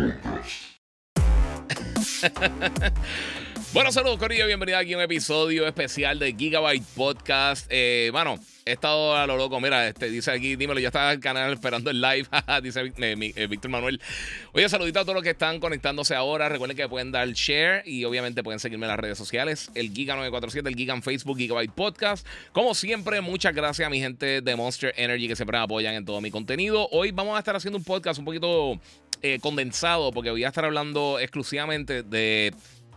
bueno, saludos, Corillo. Bienvenido aquí a un episodio especial de Gigabyte Podcast. Eh, bueno, he estado a lo loco. Mira, este, dice aquí, dímelo, ya estaba el canal esperando el live. dice eh, eh, Víctor Manuel. Oye, saludito a todos los que están conectándose ahora. Recuerden que pueden dar share y obviamente pueden seguirme en las redes sociales. El Giga947, el Giga en Facebook, Gigabyte Podcast. Como siempre, muchas gracias a mi gente de Monster Energy que siempre me apoyan en todo mi contenido. Hoy vamos a estar haciendo un podcast un poquito eh, condensado porque voy a estar hablando exclusivamente de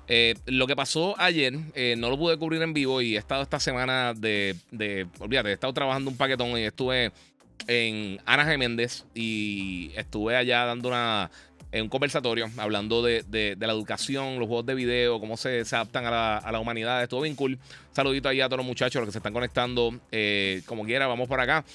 eh, lo que pasó ayer. Eh, no lo pude cubrir en vivo y he estado esta semana de, de, Olvídate, he estado trabajando un paquetón y estuve en Ana Geméndez y estuve allá dando una, un conversatorio hablando de, de, la educación, los juegos de video, cómo se, se adaptan a la, a la, humanidad. Estuvo bien cool. Saludito ahí a todos los muchachos, los que se están conectando. como quiera, vamos por acá.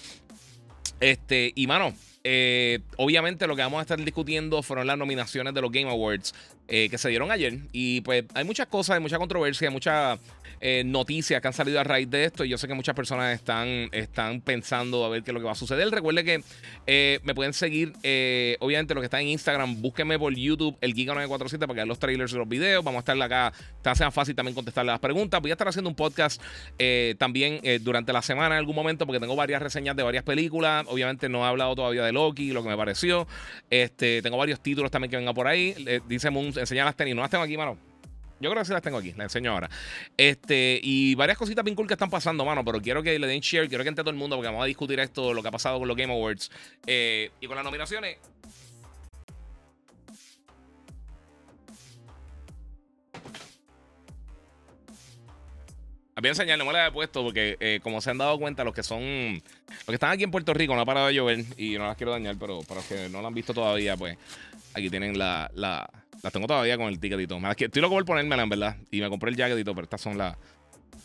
Este, y mano, eh, obviamente lo que vamos a estar discutiendo fueron las nominaciones de los Game Awards eh, que se dieron ayer. Y pues hay muchas cosas, hay mucha controversia, hay mucha eh, noticias que han salido a raíz de esto. Y yo sé que muchas personas están, están pensando a ver qué es lo que va a suceder. Recuerde que eh, me pueden seguir, eh, obviamente, lo que está en Instagram. Búsquenme por YouTube, el Giga947, para que vean los trailers de los videos. Vamos a estar acá. Está sea fácil también contestar las preguntas. Voy a estar haciendo un podcast también durante la semana en algún momento, porque tengo varias reseñas de varias películas. Obviamente, no he hablado todavía de Loki, lo que me pareció. Este, tengo varios títulos también que vengan por ahí. dice Moon, enseñar las tenis. No las tengo aquí, mano. Yo creo que sí las tengo aquí, las enseño ahora. Este, y varias cositas bien cool que están pasando, mano, pero quiero que le den share, quiero que entre todo el mundo, porque vamos a discutir esto, lo que ha pasado con los Game Awards eh, y con las nominaciones. Voy a enseñar, no me la he puesto porque, eh, como se han dado cuenta, los que son. Los que están aquí en Puerto Rico no ha parado de llover y no las quiero dañar, pero para los que no la han visto todavía, pues aquí tienen la, la, las tengo todavía con el ticketito. Estoy loco por ponérmela, en verdad. Y me compré el jacketito, pero estas son las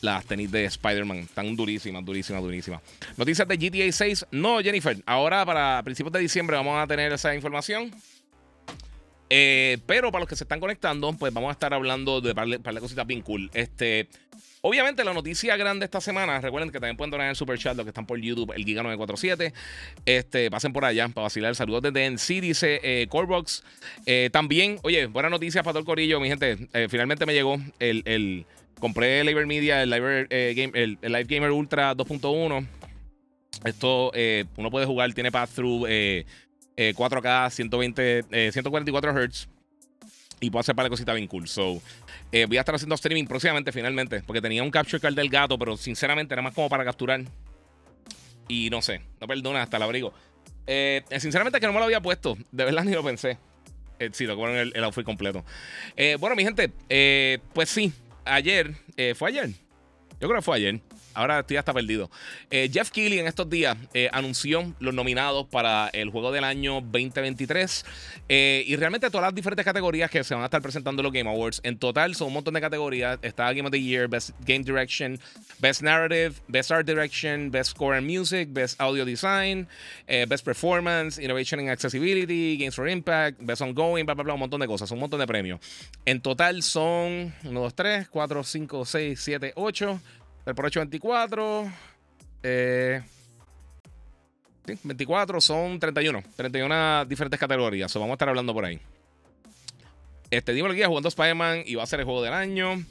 las tenis de Spider-Man. Están durísimas, durísimas, durísimas. Noticias de GTA 6. No, Jennifer. Ahora, para principios de diciembre, vamos a tener esa información. Eh, pero para los que se están conectando, pues vamos a estar hablando de par de cositas bien cool. Este. Obviamente, la noticia grande esta semana, recuerden que también pueden donar en super chat los que están por YouTube, el Giga947. Este, pasen por allá para vacilar. Saludos desde NC, dice eh, Corebox. Eh, también, oye, buena noticia para todo el corillo, mi gente. Eh, finalmente me llegó el, el. compré el Live Media, el Live, Game, el, Live Gamer Ultra 2.1. Esto uno puede jugar, tiene pass-through 4K, 120, 144 Hz. Y puedo hacer para cositas bien cool. So, eh, voy a estar haciendo streaming próximamente, finalmente. Porque tenía un capture card del gato, pero sinceramente era más como para capturar. Y no sé, no perdona hasta el abrigo. Eh, sinceramente que no me lo había puesto. De verdad ni lo pensé. Eh, sí, lo que el, el outfit completo. bueno, mi gente, pues sí, ayer, ¿fue ayer? Yo creo que fue ayer. Ahora estoy hasta perdido. Eh, Jeff Keighley en estos días eh, anunció los nominados para el juego del año 2023 eh, y realmente todas las diferentes categorías que se van a estar presentando en los Game Awards. En total son un montón de categorías. Está Game of the Year, Best Game Direction, Best Narrative, Best Art Direction, Best Score and Music, Best Audio Design, Best Performance, Innovation and Accessibility, Games for Impact, Best Ongoing, bla, bla, bla, un montón de cosas, un montón de premios. En total son 1, 2, 3, 4, 5, 6, 7, 8. El por 8, 24. Eh, 24 son 31. 31 diferentes categorías. vamos a estar hablando por ahí. Este, dime que jugando Spider-Man y va a ser el juego del año.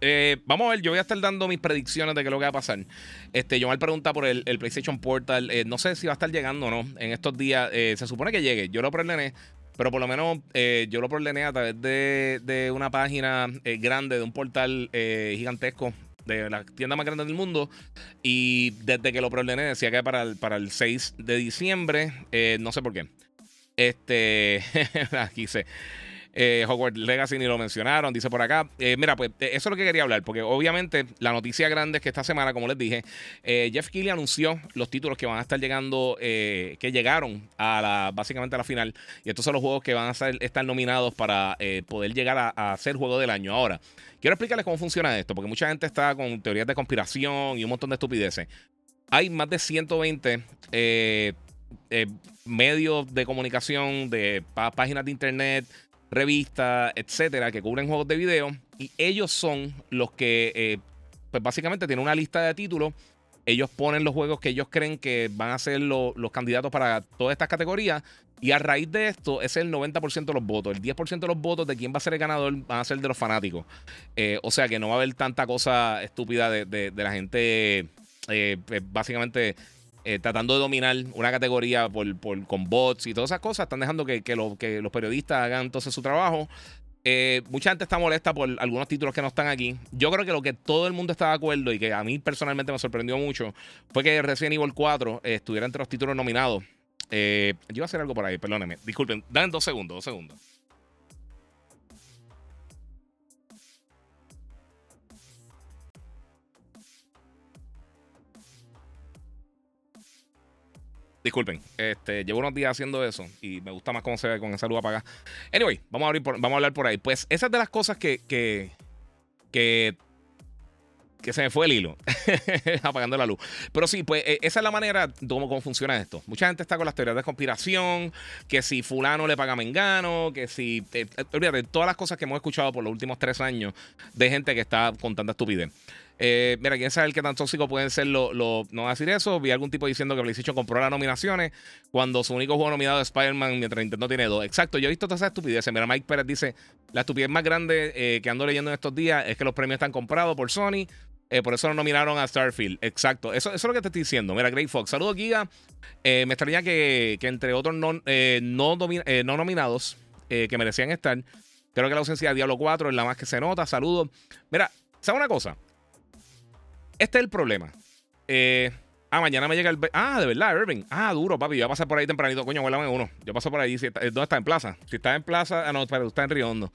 Eh, vamos a ver, yo voy a estar dando mis predicciones de qué es lo que va a pasar. Este, yo me pregunta por el, PlayStation Portal. Eh, no sé si va a estar llegando o no en estos días. Eh, se supone que llegue. Yo lo preordené, pero por lo menos yo lo preordené a través de, de una página grande, de un portal gigantesco de la tienda más grande del mundo. Y desde que lo preordené decía que para el, para el 6 de diciembre. Eh, no sé por qué. Este. aquí sé. Eh, Hogwarts Legacy ni lo mencionaron, dice por acá. Eh, mira, pues eso es lo que quería hablar, porque obviamente la noticia grande es que esta semana, como les dije, Jeff Keighley anunció los títulos que van a estar llegando, que llegaron a la, básicamente a la final. Y estos son los juegos que van a estar nominados para poder llegar a, ser juego del año. Ahora, quiero explicarles cómo funciona esto, porque mucha gente está con teorías de conspiración y un montón de estupideces. Hay más de 120 eh, eh, medios de comunicación, de páginas de internet, revistas, etcétera, que cubren juegos de video. Y ellos son los que, eh, pues básicamente, tienen una lista de títulos. Ellos ponen los juegos que ellos creen que van a ser los candidatos para todas estas categorías. Y a raíz de esto, es el 90% de los votos. El 10% de los votos de quién va a ser el ganador van a ser de los fanáticos. o sea que no va a haber tanta cosa estúpida de la gente eh, pues, básicamente eh, tratando de dominar una categoría por, con bots y todas esas cosas, están dejando que, que, que los periodistas hagan entonces su trabajo. Eh, mucha gente está molesta por algunos títulos que no están aquí. Yo creo que lo que todo el mundo está de acuerdo y que a mí personalmente me sorprendió mucho fue que Resident Evil 4 estuviera entre los títulos nominados. yo iba a hacer algo por ahí, perdónenme. Disculpen, dan dos segundos, dos segundos. Disculpen, este, llevo unos días haciendo eso y me gusta más cómo se ve con esa luz apagada. Anyway, vamos a, abrir vamos a hablar por ahí. Pues esas de las cosas que, que, que, que se me fue el hilo, apagando la luz. Pero sí, pues e, esa es la manera cómo, cómo funciona esto. Mucha gente está con las teorías de conspiración, que si fulano le paga Mengano, que si... Eh, eh, olvídate, todas las cosas que hemos escuchado por los últimos tres años de gente que está contando estupidez. Eh, mira, quién sabe qué tan tóxico pueden ser los. Lo, no va a decir eso. Vi algún tipo diciendo que PlayStation compró las nominaciones cuando su único juego nominado es Spider-Man mientras Nintendo tiene dos. Exacto, yo he visto todas esas estupideces. Mira, Mike Pérez dice: La estupidez más grande eh, que ando leyendo en estos días es que los premios están comprados por Sony. Eh, por eso no nominaron a Starfield. Exacto. Eso, es lo que te estoy diciendo. Mira, Great Fox. Saludos, Giga. me extraña que, que, entre otros no, no, no nominados que merecían estar. Creo que la ausencia de Diablo 4 es la más que se nota. Saludos. Mira, ¿sabes una cosa? Este es el problema. Eh, ah, mañana me llega el. Ah, de verdad, Irving. Ah, duro, papi. Yo voy a pasar por ahí tempranito. Coño, vuélame uno. Yo paso por ahí. ¿Dónde está? ¿En plaza? Si está en plaza. Ah, no, espera, está en Río Hondo.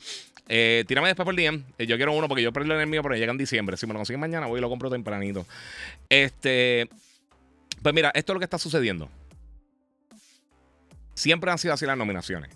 Eh, tírame después por DM. Eh, yo quiero uno porque yo perdí el mío, pero llega en diciembre. Si me lo consiguen mañana, voy y lo compro tempranito. Este. Pues mira, esto es lo que está sucediendo. Siempre han sido así las nominaciones.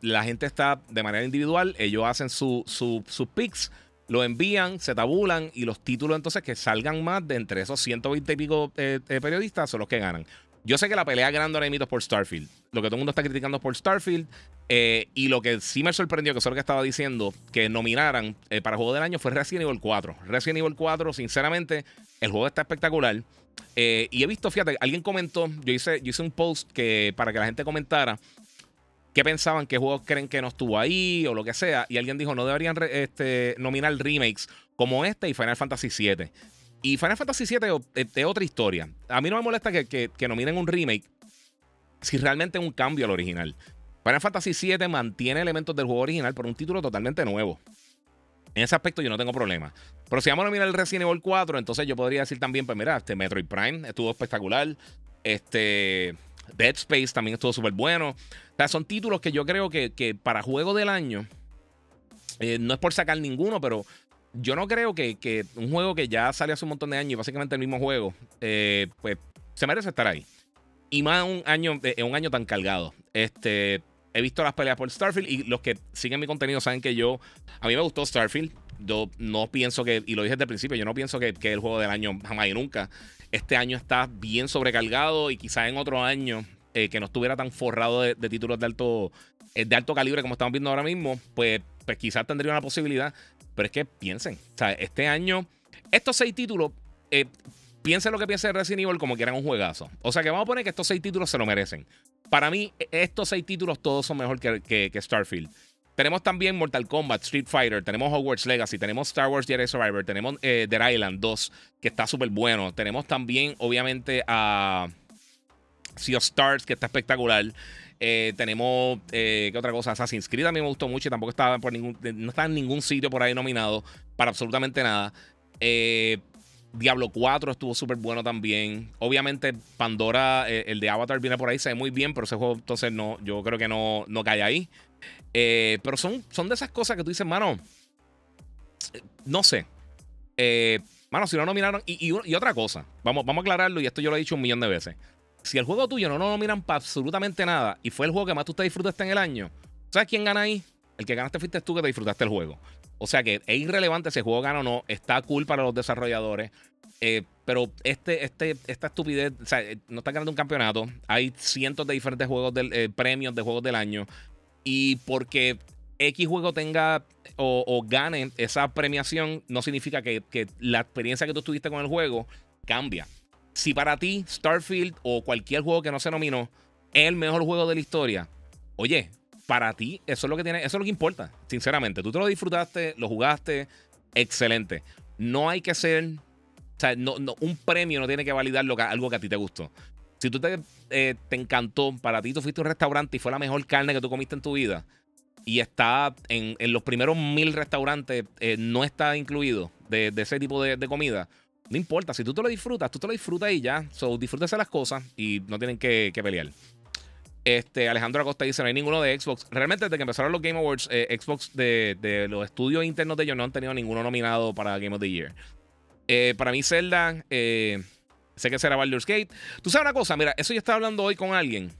la gente está de manera individual. Ellos hacen sus picks lo envían, se tabulan y los títulos entonces que salgan más de entre esos 120 y pico eh, eh, periodistas son los que ganan. Yo sé que la pelea grande ahora mismo es por Starfield. Lo que todo el mundo está criticando es por Starfield. Eh, y lo que sí me sorprendió, que es lo que estaba diciendo, que nominaran para Juego del Año fue Resident Evil 4. Resident Evil 4, sinceramente, el juego está espectacular. y he visto, fíjate, alguien comentó, yo hice, yo hice un post que para que la gente comentara qué pensaban, qué juegos creen que no estuvo ahí o lo que sea. Y alguien dijo, no deberían este, nominar remakes como este y Final Fantasy VII. Y Final Fantasy VII es, otra historia. A mí no me molesta que, que, nominen un remake si realmente es un cambio al original. Final Fantasy VII mantiene elementos del juego original por un título totalmente nuevo. En ese aspecto yo no tengo problema. Pero si vamos a nominar el Resident Evil 4, entonces yo podría decir también, pues mira, este Metroid Prime estuvo espectacular. Este Dead Space también estuvo súper bueno. O son títulos que yo creo que, para juego del año, eh, no es por sacar ninguno, pero yo no creo que, un juego que ya sale hace un montón de años y básicamente el mismo juego, eh, pues se merece estar ahí. Y más un año, eh, un año tan cargado. Este, he visto las peleas por Starfield y los que siguen mi contenido saben que yo, a mí me gustó Starfield. Yo no pienso que, y lo dije desde el principio, yo no pienso que, que el juego del año jamás y nunca. Este año está bien sobrecargado y quizás en otro año eh, que no estuviera tan forrado de, títulos de alto, eh, de alto calibre como estamos viendo ahora mismo, pues, pues quizás tendría una posibilidad. Pero es que piensen, o sea, este año, estos seis títulos, eh, piensen lo que piense Resident Evil como que eran un juegazo. O sea que vamos a poner que estos seis títulos se lo merecen. Para mí, e, estos seis títulos todos son mejor que, que Starfield. Tenemos también Mortal Kombat, Street Fighter, tenemos Hogwarts Legacy, tenemos Star Wars Jedi Survivor, tenemos eh, Dead Island 2, que está súper bueno. Tenemos también, obviamente, a Sea of Stars, que está espectacular. Eh, tenemos, eh, ¿qué otra cosa? Assassin's Creed a mí me gustó mucho y tampoco estaba por ningún, no estaba en ningún sitio por ahí nominado para absolutamente nada. Diablo 4 estuvo súper bueno también. Obviamente, Pandora, eh, el de Avatar viene por ahí, se ve muy bien, pero ese juego entonces no, yo creo que no, no cae ahí. Eh, pero son, son de esas cosas que tú dices, mano, no sé. mano, si no nominaron. Y, y, otra cosa, vamos, vamos a aclararlo, y esto yo lo he dicho un millón de veces. Si el juego tuyo no lo nominan para absolutamente nada y fue el juego que más tú te disfrutaste en el año, ¿sabes quién gana ahí? El que ganaste fuiste tú que te disfrutaste el juego. O sea que es irrelevante si el juego gana o no. Está cool para los desarrolladores. Eh, pero este, este, esta estupidez, o sea, eh, no está ganando un campeonato. Hay cientos de diferentes juegos del, eh, premios de juegos del año. Y porque X juego tenga o, gane esa premiación, no significa que, la experiencia que tú tuviste con el juego cambia. Si para ti Starfield o cualquier juego que no se nominó es el mejor juego de la historia, oye, para ti, eso es lo que tiene, eso es lo que importa, sinceramente. Tú te lo disfrutaste, lo jugaste, excelente. No hay que ser, o sea, no, un premio no tiene que validar algo que a ti te gustó. Si tú te, eh, te encantó, para ti tú fuiste un restaurante y fue la mejor carne que tú comiste en tu vida, y está en, los primeros mil restaurantes, eh, no está incluido de, ese tipo de, comida. No importa, si tú te lo disfrutas, tú te lo disfrutas y ya. So, disfrútese las cosas y no tienen que, que pelear. Este, Alejandro Acosta dice: No hay ninguno de Xbox. Realmente, desde que empezaron los Game Awards, eh, Xbox de, los estudios internos de ellos no han tenido ninguno nominado para Game of the Year. Para mí, Zelda, sé que será Baldur's Gate. Tú sabes una cosa, mira, eso yo estaba hablando hoy con alguien.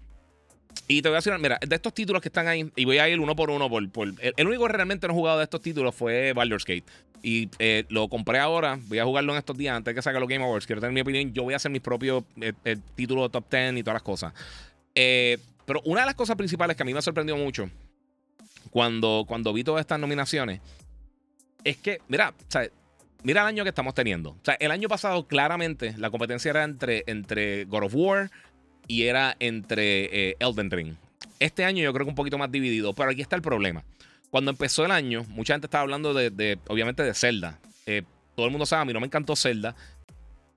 Y te voy a decir, mira, de estos títulos que están ahí, y voy a ir uno por uno. Por, el, único que realmente no he jugado de estos títulos fue Baldur's Gate. Y lo compré ahora, voy a jugarlo en estos días antes de que salga los Game Awards. Quiero tener mi opinión. Yo voy a hacer mis propios títulos top 10 y todas las cosas. Eh, pero una de las cosas principales que a mí me sorprendió mucho cuando, cuando vi todas estas nominaciones es que, mira, mira el año que estamos teniendo. O sea, el año pasado claramente la competencia era entre, entre God of War y era entre eh, Elden Ring. Este año yo creo que un poquito más dividido, pero aquí está el problema. Cuando empezó el año, mucha gente estaba hablando de, obviamente, de Zelda. Eh, todo el mundo sabe, a mí no me encantó Zelda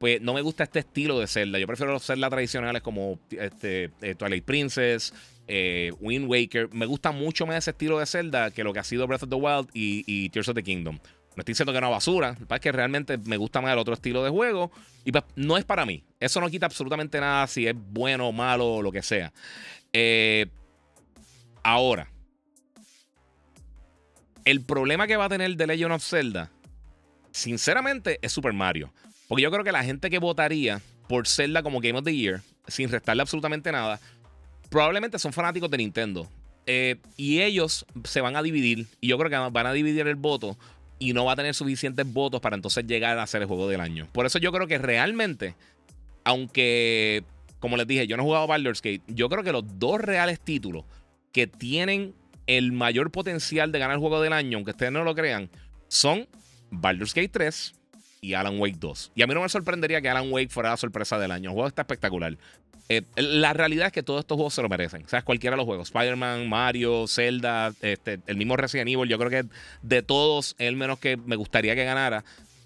pues no me gusta este estilo de Zelda. Yo prefiero los Zelda tradicionales como este, eh, Twilight Princess, Wind Waker. Me gusta mucho más ese estilo de Zelda que lo que ha sido Breath of the Wild y, Tears of the Kingdom. No estoy diciendo que no basura, es que realmente me gusta más el otro estilo de juego y pues, no es para mí. Eso no quita absolutamente nada si es bueno o malo o lo que sea. Eh, ahora, el problema que va a tener The Legend of Zelda, sinceramente, es Super Mario. Porque yo creo que la gente que votaría por Zelda como Game of the Year, sin restarle absolutamente nada, probablemente son fanáticos de Nintendo. Eh, y ellos se van a dividir. Y yo creo que van a dividir el voto. Y no va a tener suficientes votos para entonces llegar a ser el juego del año. Por eso yo creo que realmente, aunque, como les dije, yo no he jugado Baldur's Gate, yo creo que los dos reales títulos que tienen el mayor potencial de ganar el juego del año, aunque ustedes no lo crean, son Baldur's Gate 3 y Alan Wake 2. Y a mí no me sorprendería que Alan Wake fuera la sorpresa del año. El juego está espectacular. Eh, la realidad es que todos estos juegos se lo merecen. O sea, cualquiera de los juegos. Spider-Man, Mario, Zelda, este, el mismo Resident Evil. Yo creo que de todos, el menos que me gustaría que ganara.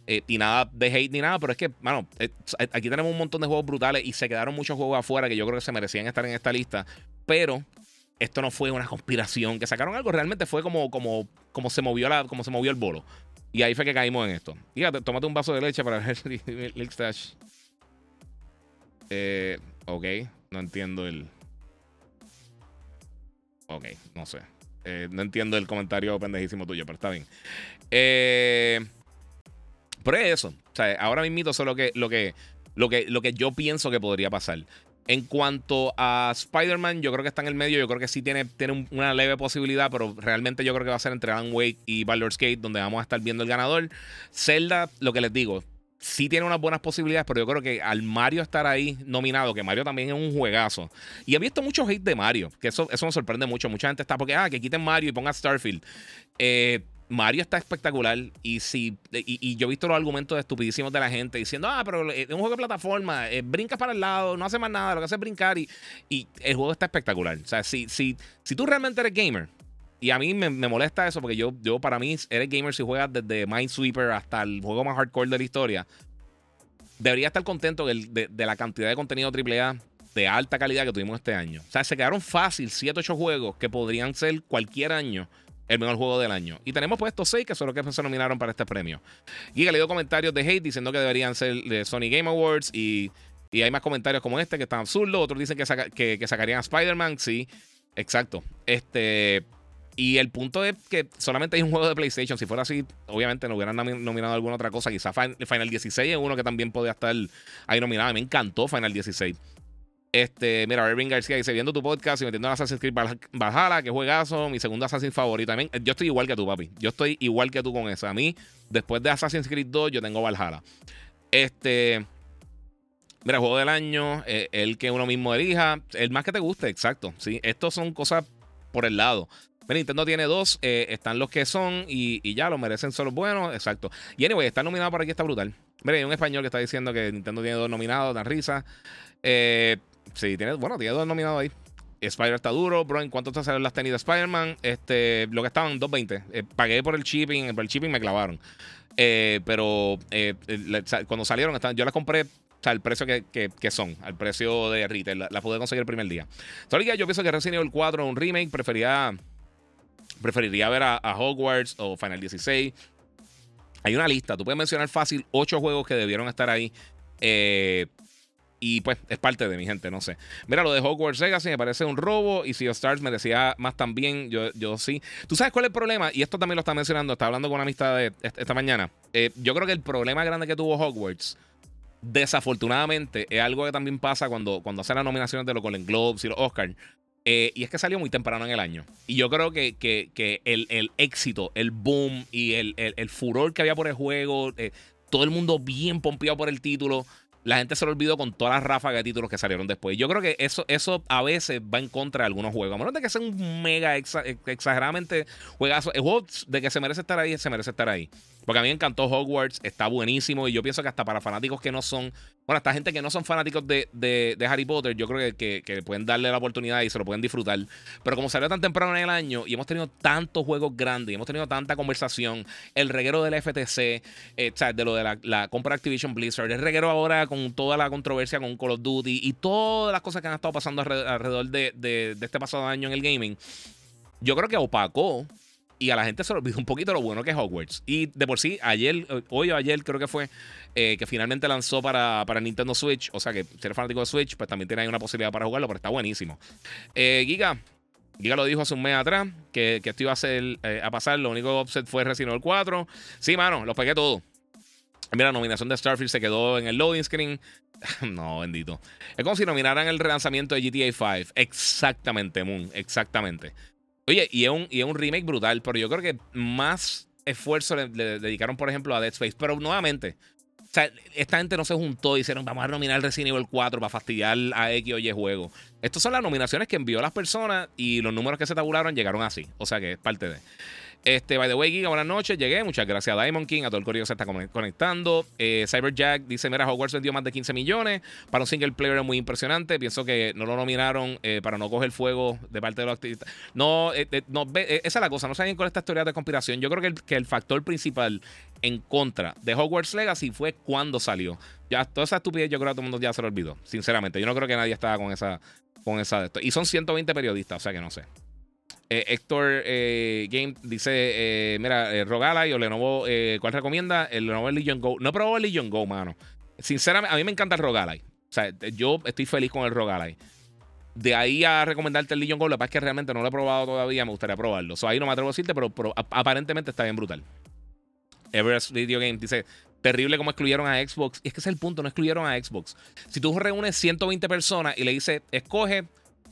Eh, y nada de hate ni nada, pero es que, bueno, eh, aquí tenemos un montón de juegos brutales y se quedaron muchos juegos afuera que yo creo que se merecían estar en esta lista. Pero esto no fue una conspiración, que sacaron algo, realmente fue como, como, como, se, movió la, como se movió el bolo. Y ahí fue que caímos en esto. Fíjate, tómate un vaso de leche para ver el. Eh, ok, no entiendo el. Ok, no sé. Eh, no entiendo el comentario pendejísimo tuyo, pero está bien. Eh, pero es eso. O sea, ahora mismo eso es lo que, lo que, lo que, lo que yo pienso que podría pasar. En cuanto a Spider-Man, yo creo que está en el medio. Yo creo que sí tiene, tiene una leve posibilidad, pero realmente yo creo que va a ser entre Alan Wake y Baldur's Gate, donde vamos a estar viendo el ganador. Zelda, lo que les digo, sí tiene unas buenas posibilidades, pero yo creo que al Mario estar ahí nominado, que Mario también es un juegazo. Y he visto muchos hate de Mario, que eso, eso me sorprende mucho. Mucha gente está porque, ah, que quiten Mario y pongan Starfield. Eh, Mario está espectacular y si y, yo he visto los argumentos estupidísimos de la gente diciendo, ah, pero es un juego de plataforma, eh, brincas para el lado, no hace más nada, lo que hace es brincar y, y el juego está espectacular. O sea, si, si, si tú realmente eres gamer, y a mí me, molesta eso porque yo, yo para mí eres gamer si juegas desde Minesweeper hasta el juego más hardcore de la historia, debería estar contento de, de la cantidad de contenido AAA de alta calidad que tuvimos este año. O sea, se quedaron fácil 7, 8 juegos que podrían ser cualquier año el mejor juego del año. Y tenemos pues estos seis que son los que se nominaron para este premio. Giga le dio comentarios de hate diciendo que deberían ser de Sony Game Awards y, hay más comentarios como este que están absurdos. Otros dicen que, que, sacarían a Spider-Man. Sí, exacto. Este. Y el punto es que solamente hay un juego de PlayStation. Si fuera así, obviamente no hubieran nominado alguna otra cosa. Quizás Final 16 es uno que también podría estar ahí nominado. Me encantó Final 16. Este, mira, Irving García dice: Viendo tu podcast y metiendo en Assassin's Creed Valhalla, que juegazo, mi segundo Assassin's favorito. También, yo estoy igual que tú, papi. Yo estoy igual que tú con eso. A mí, después de Assassin's Creed 2, yo tengo Valhalla. Este. Mira, juego del año, eh, el que uno mismo elija, el más que te guste, exacto. ¿sí? Estos son cosas por el lado. Nintendo tiene dos, eh, están los que son y, ya lo merecen, son los buenos, exacto. Y anyway, está nominado por aquí, está brutal. Mira, hay un español que está diciendo que Nintendo tiene dos nominados, dan risa. Eh, Sí, tiene, bueno, tiene dos nominados ahí. Spider está duro, bro. ¿En cuánto te salen las tenis de Spider-Man? Este, lo que estaban, 2.20. Eh, pagué por el shipping, por el shipping me clavaron. Eh, pero cuando salieron, yo las compré al precio que, son, al precio de retail. La, pude conseguir el primer día. Todavía yo pienso que Resident Evil 4 es un remake. Prefería, preferiría ver a, Hogwarts o Final 16. Hay una lista. Tú puedes mencionar fácil 8 juegos que debieron estar ahí. Eh, y pues es parte de mi gente, no sé. Mira, lo de Hogwarts Legacy me parece un robo. Y Sea of Stars me decía más también. Yo, yo sí. ¿Tú sabes cuál es el problema? Y esto también lo está mencionando. Estaba hablando con una amistad esta mañana. Eh, yo creo que el problema grande que tuvo Hogwarts, desafortunadamente, es algo que también pasa cuando, cuando hacen las nominaciones de los Golden Globes y los Oscars. Eh, y es que salió muy temprano en el año. Y yo creo que, que, el, éxito, el boom y el, furor que había por el juego, eh, todo el mundo bien pompeado por el título la gente se lo olvidó con todas las ráfagas de títulos que salieron después. Yo creo que eso, eso a veces va en contra de algunos juegos. A menos de que sea un mega exageradamente juegazo. El de que se merece estar ahí, se merece estar ahí. Porque a mí me encantó Hogwarts, está buenísimo. Y yo pienso que hasta para fanáticos que no son bueno, esta gente que no son fanáticos de, Harry Potter, yo creo que, pueden darle la oportunidad y se lo pueden disfrutar. Pero como salió tan temprano en el año y hemos tenido tantos juegos grandes y hemos tenido tanta conversación, el reguero del FTC, eh, de lo de la, compra de Activision Blizzard, el reguero ahora con toda la controversia con Call of Duty y todas las cosas que han estado pasando alrededor, de, de este pasado año en el gaming, yo creo que opacó y a la gente se le olvidó un poquito lo bueno que es Hogwarts. Y de por sí, ayer, hoy o ayer creo que fue, eh, que finalmente lanzó para, para, Nintendo Switch. O sea que si eres fanático de Switch, pues también tiene ahí una posibilidad para jugarlo, pero está buenísimo. Eh, Giga, Giga lo dijo hace un mes atrás, que, esto iba a, ser, eh, a pasar. Lo único offset fue Resident Evil 4. Sí, mano, lo pegué todo. Mira, la nominación de Starfield se quedó en el loading screen. no, bendito. Es como si nominaran el relanzamiento de GTA 5. Exactamente, Moon. Exactamente. Oye, y es, un, y es un remake brutal, pero yo creo que más esfuerzo le, dedicaron, por ejemplo, a Dead Space. Pero nuevamente, o sea, esta gente no se juntó y dijeron, vamos a nominar Resident Evil 4 para fastidiar a X o Y juego. Estas son las nominaciones que envió las personas y los números que se tabularon llegaron así. O sea que es parte de. Este, by the way, Giga, buenas noches. Llegué. Muchas gracias a Diamond King, a todo el correo que se está conectando. Eh, Cyberjack dice: Mira, Hogwarts vendió más de 15 millones. Para un single player es muy impresionante. Pienso que no lo nominaron eh, para no coger fuego de parte de los activistas. No, eh, no esa es la cosa. No saben con esta historia de conspiración. Yo creo que el, que el factor principal en contra de Hogwarts Legacy fue cuando salió. Ya, toda esa estupidez yo creo que todo el mundo ya se lo olvidó. Sinceramente, yo no creo que nadie estaba con esa. Con esa de esto. Y son 120 periodistas, o sea que no sé. Eh, Héctor eh, Game dice: eh, Mira, eh, Rogalai o Lenovo, ¿cuál recomienda? El Lenovo Legion Go. No probado el Legion Go, mano. Sinceramente, a mí me encanta el Rogalai. O sea, yo estoy feliz con el Rogalai. De ahí a recomendarte el Legion Go, que pasa es que realmente no lo he probado todavía, me gustaría probarlo. So, ahí no me atrevo a decirte, pero, aparentemente está bien brutal. Everest Video Game dice: Terrible como excluyeron a Xbox. Y es que ese es el punto, no excluyeron a Xbox. Si tú reúnes 120 personas y le dices, escoge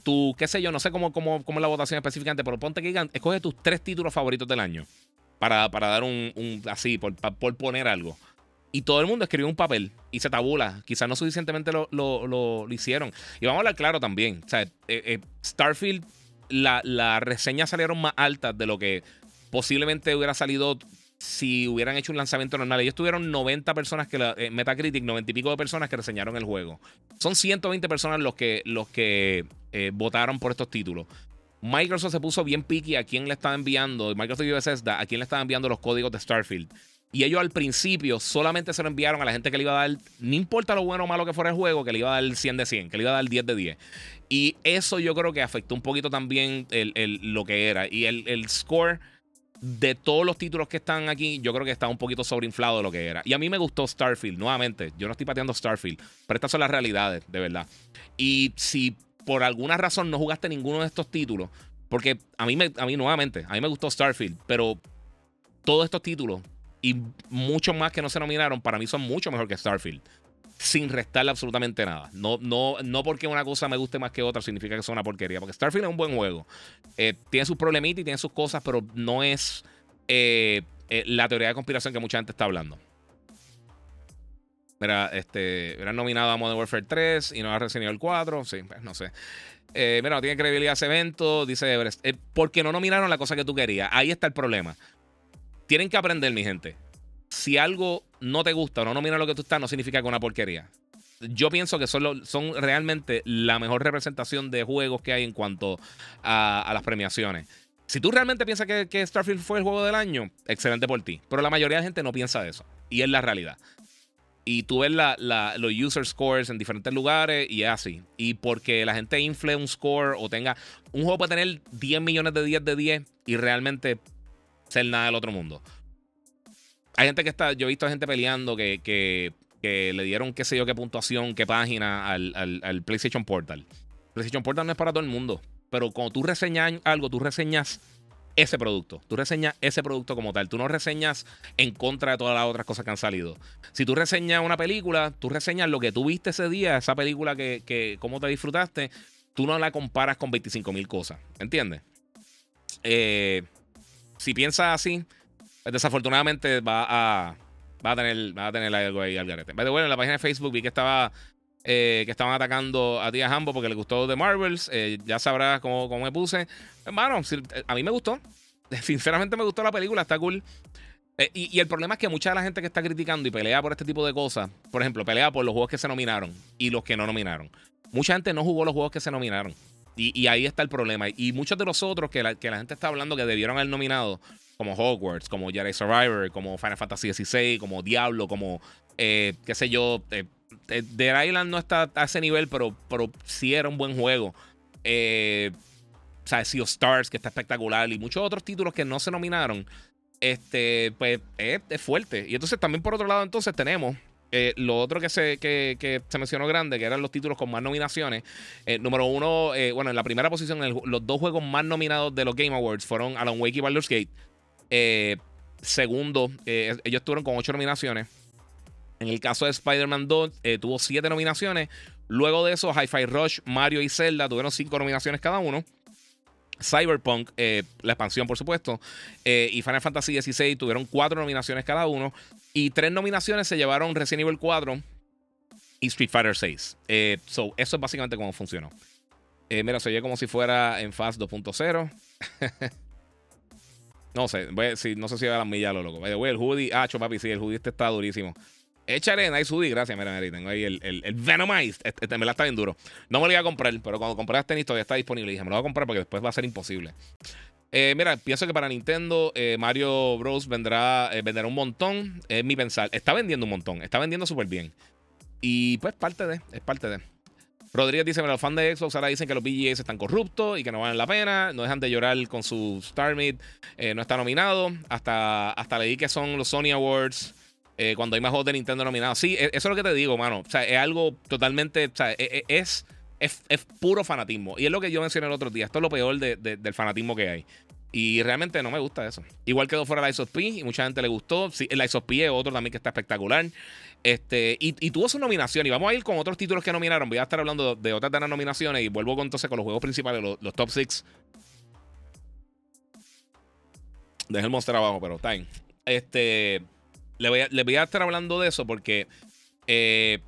tu, qué sé yo, no sé cómo, cómo, cómo es la votación específicamente, pero ponte que digan, escoge tus tres títulos favoritos del año. Para, para dar un, así, por, por, poner algo. Y todo el mundo escribió un papel y se tabula. Quizás no suficientemente lo, lo, lo, hicieron. Y vamos a hablar claro también. O sea, eh, eh, Starfield, las la reseñas salieron más altas de lo que posiblemente hubiera salido si hubieran hecho un lanzamiento normal. Ellos tuvieron 90 personas que, la, eh, Metacritic, 90 y pico de personas que reseñaron el juego. Son 120 personas los que, los que eh, votaron por estos títulos. Microsoft se puso bien picky a quién le estaba enviando, Microsoft y Bethesda, a quién le estaba enviando los códigos de Starfield. Y ellos al principio solamente se lo enviaron a la gente que le iba a dar, no importa lo bueno o malo que fuera el juego, que le iba a dar 100 de 100, que le iba a dar 10 de 10. Y eso yo creo que afectó un poquito también el, lo que era. Y el, el score de todos los títulos que están aquí, yo creo que está un poquito sobreinflado de lo que era. Y a mí me gustó Starfield, nuevamente. Yo no estoy pateando Starfield, pero estas son las realidades, de verdad. Y si por alguna razón no jugaste ninguno de estos títulos, porque a mí, me, a mí nuevamente, a mí me gustó Starfield, pero todos estos títulos y muchos más que no se nominaron, para mí son mucho mejor que Starfield. Sin restarle absolutamente nada. No, no, no porque una cosa me guste más que otra significa que es una porquería. Porque Starfield es un buen juego. Eh, tiene sus problemitas y tiene sus cosas, pero no es eh, eh, la teoría de conspiración que mucha gente está hablando. Mira, este, era nominado a Modern Warfare 3 y no a Resident Evil 4. Sí, pues no sé. mira, no tiene credibilidad ese evento, dice Everest. porque no nominaron la cosa que tú querías. Ahí está el problema tienen que aprender, mi gente. Si algo no te gusta o no nomina lo que tú estás, no significa que es una porquería. Yo pienso que son, son realmente la mejor representación de juegos que hay en cuanto a, las premiaciones. Si tú realmente piensas que, Starfield fue el juego del año, excelente por ti. Pero la mayoría de la gente no piensa eso. Y es la realidad. Y tú ves los user scores en diferentes lugares y es así. Y porque la gente infle un score o tenga. Un juego puede tener 10 millones de 10 de 10 y realmente ser nada del otro mundo. Hay gente que está, yo he visto gente peleando que, que, le dieron qué sé yo qué puntuación, qué página al, PlayStation Portal. PlayStation Portal no es para todo el mundo, pero cuando tú reseñas algo, tú reseñas ese producto. Tú reseñas ese producto como tal. Tú no reseñas en contra de todas las otras cosas que han salido. Si tú reseñas una película, tú reseñas lo que tú viste ese día, esa película que, que cómo te disfrutaste. Tú no la comparas con 25 mil cosas. ¿Entiendes? Eh, si piensas así, desafortunadamente va a, va a tener, va a tener algo ahí al garete. Bueno, en la página de Facebook vi que estaba eh, que estaban atacando a Tía Hambo porque le gustó The Marvels. Eh, ya sabrás cómo, cómo, me puse. Hermano, a mí me gustó. Sinceramente me gustó la película, está cool. Eh, y, y, el problema es que mucha de la gente que está criticando y pelea por este tipo de cosas, por ejemplo, pelea por los juegos que se nominaron y los que no nominaron. Mucha gente no jugó los juegos que se nominaron. Y, ahí está el problema. Y muchos de los otros que la, que la gente está hablando que debieron haber nominado, como Hogwarts, como Jedi Survivor, como Final Fantasy XVI, como Diablo, como, eh, qué sé yo, eh, eh, Dead Island no está a ese nivel, pero, pero sí era un buen juego. Eh, o sea, Sea Stars, que está espectacular, y muchos otros títulos que no se nominaron, este, pues es fuerte. Y entonces también por otro lado, entonces tenemos eh, lo otro que se, que, se mencionó grande, que eran los títulos con más nominaciones. Eh, número uno, eh, bueno, en la primera posición, los dos juegos más nominados de los Game Awards fueron Alan Wake y Baldur's Gate. Segundo, ellos tuvieron con ocho nominaciones. En el caso de Spider-Man 2, tuvo siete nominaciones. Luego de eso, Hi-Fi Rush, Mario y Zelda tuvieron cinco nominaciones cada uno. Cyberpunk, eh, la expansión, por supuesto, eh, y Final Fantasy XVI tuvieron cuatro nominaciones cada uno. Y tres nominaciones se llevaron Resident Evil 4 y Street Fighter 6. Eh, so, eso es básicamente cómo funcionó. mira, se oye como si fuera en Fast 2.0. no sé, no sé si va a la milla lo loco. el hoodie, ah, papi, sí, el hoodie este está durísimo. Échale Nice Hoodie, gracias, mira, mira, tengo ahí el, el, el Venomized. Este, este, me la está bien duro. No me lo iba a comprar, pero cuando compré este tenis todavía está disponible. Dije, me lo voy a comprar porque después va a ser imposible. Eh, mira, pienso que para Nintendo eh, Mario Bros. vendrá, eh, un montón. Es mi pensar. Está vendiendo un montón. Está vendiendo súper bien. Y pues parte de, es parte de. Rodríguez dice, los fans de Xbox ahora dicen que los BGAs están corruptos y que no valen la pena. No dejan de llorar con su Star Mid. no está nominado. Hasta, hasta leí que son los Sony Awards. Eh, cuando hay más juegos de Nintendo nominados. Sí, e, eso es lo que te digo, mano. O sea, es algo totalmente. O sea, e, e, es, es, puro fanatismo. Y es lo que yo mencioné el otro día. Esto es lo peor del fanatismo que hay. Y realmente no me gusta eso. Igual quedó fuera la ISOP y mucha gente le gustó. Sí, la ISOP es otro también que está espectacular. Este, y, tuvo su nominación. Y vamos a ir con otros títulos que nominaron. Voy a estar hablando de otras de las nominaciones. Y vuelvo entonces con los juegos principales, los, top 6. Dejé el monster abajo, pero está bien. Este. Le voy, a, estar hablando de eso porque eh,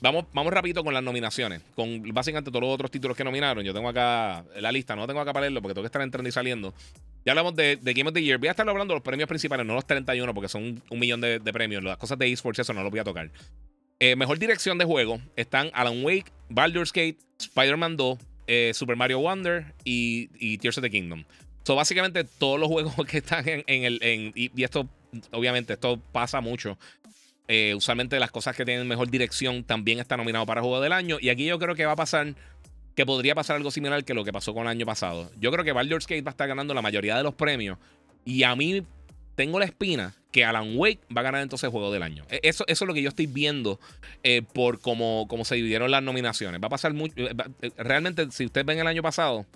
vamos, vamos rapidito con las nominaciones. Con básicamente todos los otros títulos que nominaron. Yo tengo acá la lista, no tengo acá para leerlo porque tengo que estar entrando y saliendo. Ya hablamos de, Game of the Year. Voy a estar hablando de los premios principales, no los 31 porque son un millón de, premios. Las cosas de esports, eso no los voy a tocar. Eh, mejor dirección de juego están Alan Wake, Baldur's Gate, Spider-Man 2, eh, Super Mario Wonder y, Tears of the Kingdom. Son básicamente todos los juegos que están en, el. y, esto obviamente esto pasa mucho. Eh, usualmente las cosas que tienen mejor dirección también están nominados para Juego del Año. Y aquí yo creo que va a pasar, que podría pasar algo similar que lo que pasó con el año pasado. Yo creo que Baldur's Gate va a estar ganando la mayoría de los premios. Y a mí tengo la espina que Alan Wake va a ganar entonces el juego del año. E, eso, es lo que yo estoy viendo eh, por cómo, cómo, se dividieron las nominaciones. Va a pasar mucho. Eh, eh, realmente, si ustedes ven el año pasado,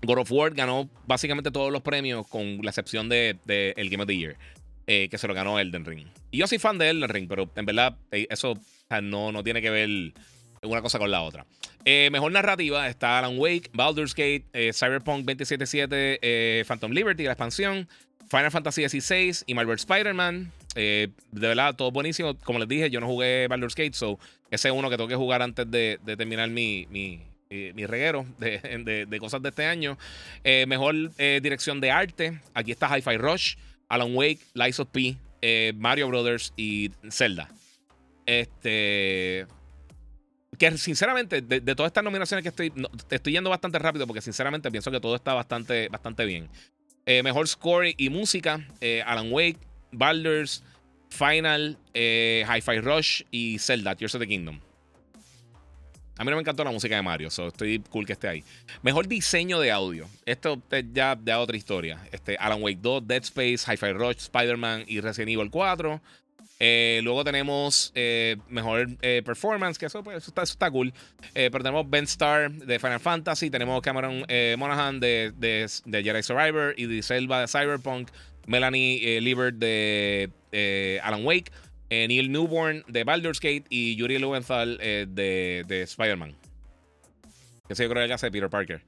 God of War ganó básicamente todos los premios, con la excepción de, el Game of the Year, que se lo ganó Elden Ring. Y yo soy fan de Elden Ring, pero en verdad eso no, no tiene que ver una cosa con la otra. mejor narrativa está Alan Wake, Baldur's Gate, Cyberpunk 2077, Phantom Liberty, la expansión, Final Fantasy XVI y Marvel Spider-Man. Eh, de verdad, todo buenísimo. Como les dije, yo no jugué Baldur's Gate, so ese es uno que tengo que jugar antes de, terminar mi, mi, eh, reguero de, cosas de este año. Eh, mejor dirección de arte. Aquí está Hi-Fi Rush, Alan Wake, Lies of P, Mario Brothers y Zelda. Este. Que sinceramente, de, todas estas nominaciones que estoy. estoy yendo bastante rápido porque sinceramente pienso que todo está bastante, bastante bien. Eh, mejor score y música: eh, Alan Wake, Baldur's, Final, eh, Hi-Fi Rush y Zelda, Tears of the Kingdom. A mí no me encantó la música de Mario, so estoy cool que esté ahí. Mejor diseño de audio. Esto ya de otra historia. Este, Alan Wake 2, Dead Space, Hi-Fi Rush, Spider-Man y Resident Evil 4. Eh, luego tenemos eh, mejor eh, performance, que eso, pues, eso, está, cool. pero tenemos Ben Star de Final Fantasy, tenemos Cameron Monaghan de, de, Jedi Survivor y de Selva de Cyberpunk, Melanie Liebert de Alan Wake, Neil Newborn de Baldur's Gate y Yuri Lowenthal de, de Spider-Man. Se yo creo que hace Peter Parker.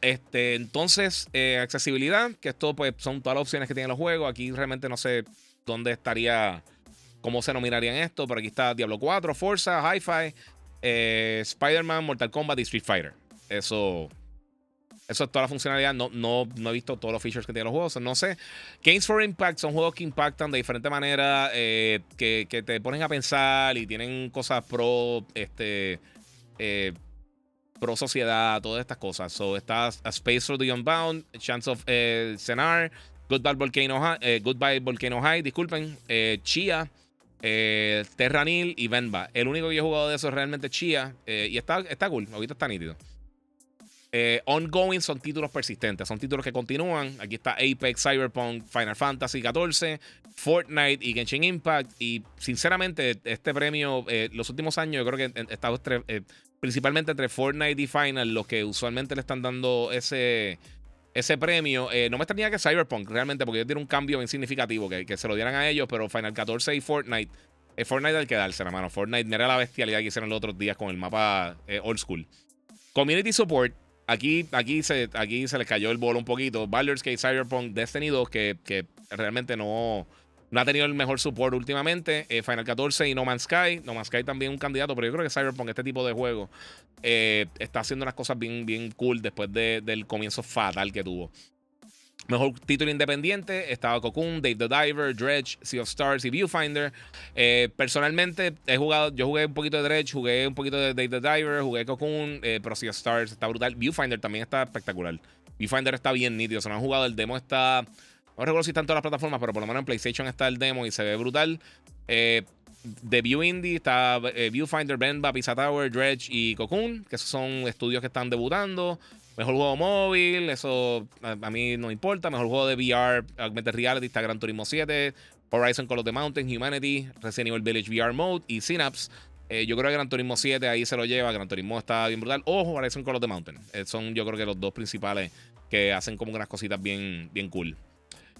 Este, entonces, accesibilidad, que esto pues son todas las opciones que tienen los juegos. Aquí realmente no sé dónde estaría, cómo se nominarían esto. Pero aquí está Diablo 4, Forza, Hi-Fi, eh, Spider-Man, Mortal Kombat y Street Fighter. Eso, eso es toda la funcionalidad. No, no, no he visto todos los features que tienen los juegos. No sé. Games for Impact son juegos que impactan de diferente manera, eh, que, te ponen a pensar y tienen cosas pro, este, eh, pro sociedad, todas estas cosas. So, está A Space for the Unbound, Chance of Cenar, Goodbye Volcano High, eh, disculpen, eh, Chia, eh, Terranil y Venba. El único que yo he jugado de eso es realmente Chia y está, está cool, ahorita está nítido. ongoing son títulos persistentes, son títulos que continúan. Aquí está Apex, Cyberpunk, Final Fantasy XIV, Fortnite y Genshin Impact. Y sinceramente, este premio, los últimos años, yo creo que he estado principalmente entre Fortnite y Final, los que usualmente le están dando ese ese premio. Eh, no me extrañaría que Cyberpunk realmente, porque ellos tienen un cambio bien significativo, que, se lo dieran a ellos, pero Final 14 y Fortnite. Eh, Fortnite hay que darse, hermano. Fortnite, mira la bestialidad que hicieron los otros días con el mapa eh, old school. Community Support. Aquí, aquí, se, aquí se les cayó el bolo un poquito. Baldur's Gate, Cyberpunk, Destiny 2, que, que realmente no, no ha tenido el mejor support últimamente. Eh, Final 14 y No Man's Sky. No Man's Sky también un candidato, pero yo creo que Cyberpunk, este tipo de juego, eh, está haciendo unas cosas bien, bien cool después del comienzo fatal que tuvo. Mejor título independiente estaba Cocoon, Dave the Diver, Dredge, Sea of Stars y Viewfinder. Eh, personalmente he jugado, yo jugué un poquito de Dredge, jugué un poquito de Dave the Diver, jugué Cocoon, pero Sea of Stars está brutal. Viewfinder también está espectacular. Viewfinder está bien nítido. Se no han jugado, el demo está no recuerdo si está en todas las plataformas, pero por lo menos en PlayStation está el demo y se ve brutal. Eh, View Indie está eh, Viewfinder, Benba, Pizza Tower, Dredge y Cocoon, que son estudios que están debutando. Mejor juego móvil, eso a, mí no importa. Mejor juego de VR, Augmented Reality, está Gran Turismo 7, Horizon Call of the Mountain, Humanity, Resident Evil Village VR Mode y Synapse. Eh, yo creo que Gran Turismo 7 ahí se lo lleva. Gran Turismo está bien brutal. Ojo, Horizon Call of the Mountain. son yo creo que los dos principales que hacen como unas cositas bien, bien cool.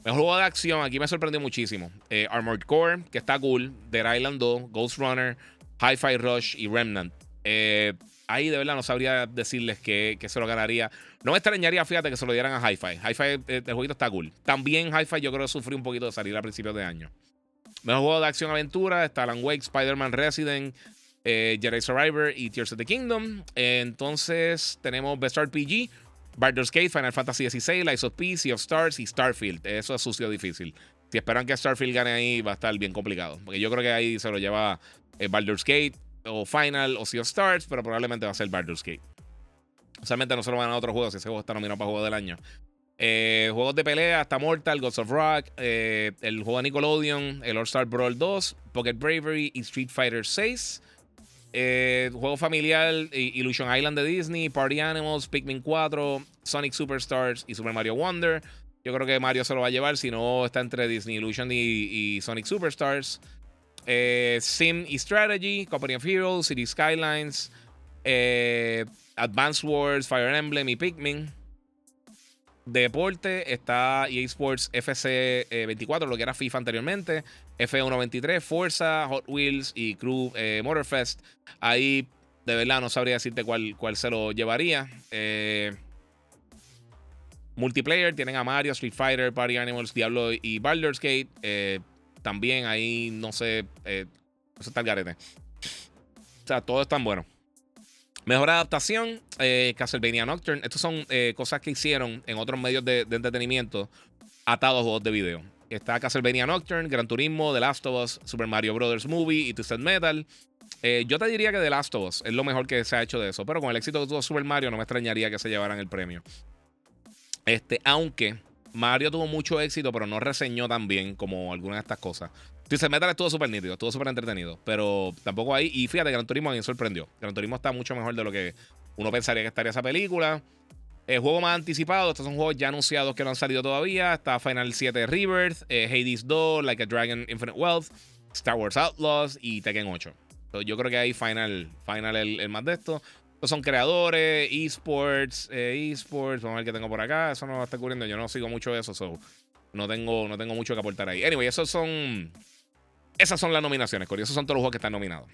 Mejor juego de acción, aquí me sorprendió muchísimo. Eh, Armored Core, que está cool. Dead Island 2, Ghost Runner, Hi-Fi Rush y Remnant. Eh, ahí de verdad no sabría decirles que, se lo ganaría. No me extrañaría, fíjate, que se lo dieran a Hi-Fi. Hi-Fi, eh, el jueguito está cool. También Hi-Fi yo creo que sufrió un poquito de salir a principios de año. Mejor juego de acción-aventura está Alan Wake, Spider-Man Resident, Jedi Survivor y Tears of the Kingdom. entonces tenemos Best RPG, Baldur's Gate, Final Fantasy XVI, Lies of Peace, Sea of Stars y Starfield. Eso es sucio difícil. Si esperan que Starfield gane ahí, va a estar bien complicado. Porque yo creo que ahí se lo lleva eh, Baldur's Gate o Final o Sea of Stars, pero probablemente va a ser Baldur's Gate. Usualmente no se lo van a otros juegos ese juego está nominado para Juego del Año. Eh, juegos de pelea, hasta Mortal, Gods of Rock, eh, el juego de Nickelodeon, el All-Star Brawl 2, Pocket Bravery y Street Fighter 6. Eh, juego familiar, Illusion Island de Disney, Party Animals, Pikmin 4, Sonic Superstars y Super Mario Wonder. Yo creo que Mario se lo va a llevar. Si no, está entre Disney Illusion y, Sonic Superstars. Eh, Sim y Strategy, Company of Heroes, City Skylines, eh, Advance Wars, Fire Emblem y Pikmin. Deporte está EA Sports FC 24, lo que era FIFA anteriormente, F123, Forza, Hot Wheels y Crew Motorfest. Ahí de verdad no sabría decirte cuál, cuál se lo llevaría. Eh, multiplayer tienen a Mario, Street Fighter, Party Animals, Diablo y Baldur's Gate. Eh, también ahí no sé, eh, eso está el garete. O sea, todo es tan bueno. Mejor adaptación, Castlevania Nocturne. Estas son cosas que hicieron en otros medios de, entretenimiento atados a juegos de video. Está Castlevania Nocturne, Gran Turismo, The Last of Us, Super Mario Bros. Movie y Twisted Metal. Eh, yo te diría que The Last of Us es lo mejor que se ha hecho de eso. Pero con el éxito que tuvo Super Mario, no me extrañaría que se llevaran el premio. Este, aunque Mario tuvo mucho éxito, pero no reseñó tan bien como algunas de estas cosas. Twisted Metal estuvo súper nítido, estuvo súper entretenido. Pero tampoco ahí. Y fíjate, Gran Turismo a sorprendió. Gran Turismo está mucho mejor de lo que uno pensaría que estaría esa película. El juego más anticipado, estos son juegos ya anunciados que no han salido todavía. Está Final 7 Rebirth, eh, Hades 2, Like a Dragon Infinite Wealth, Star Wars Outlaws y Tekken 8 yo creo que hay Final, final el, más de esto. Estos son creadores, esports, eh, esports. Vamos a ver qué tengo por acá. Eso no lo está cubriendo. Yo no sigo mucho eso. So no, tengo, no tengo mucho que aportar ahí. Anyway, esos son. Esas son las nominaciones, Corillo. Esos son todos los juegos que están nominados.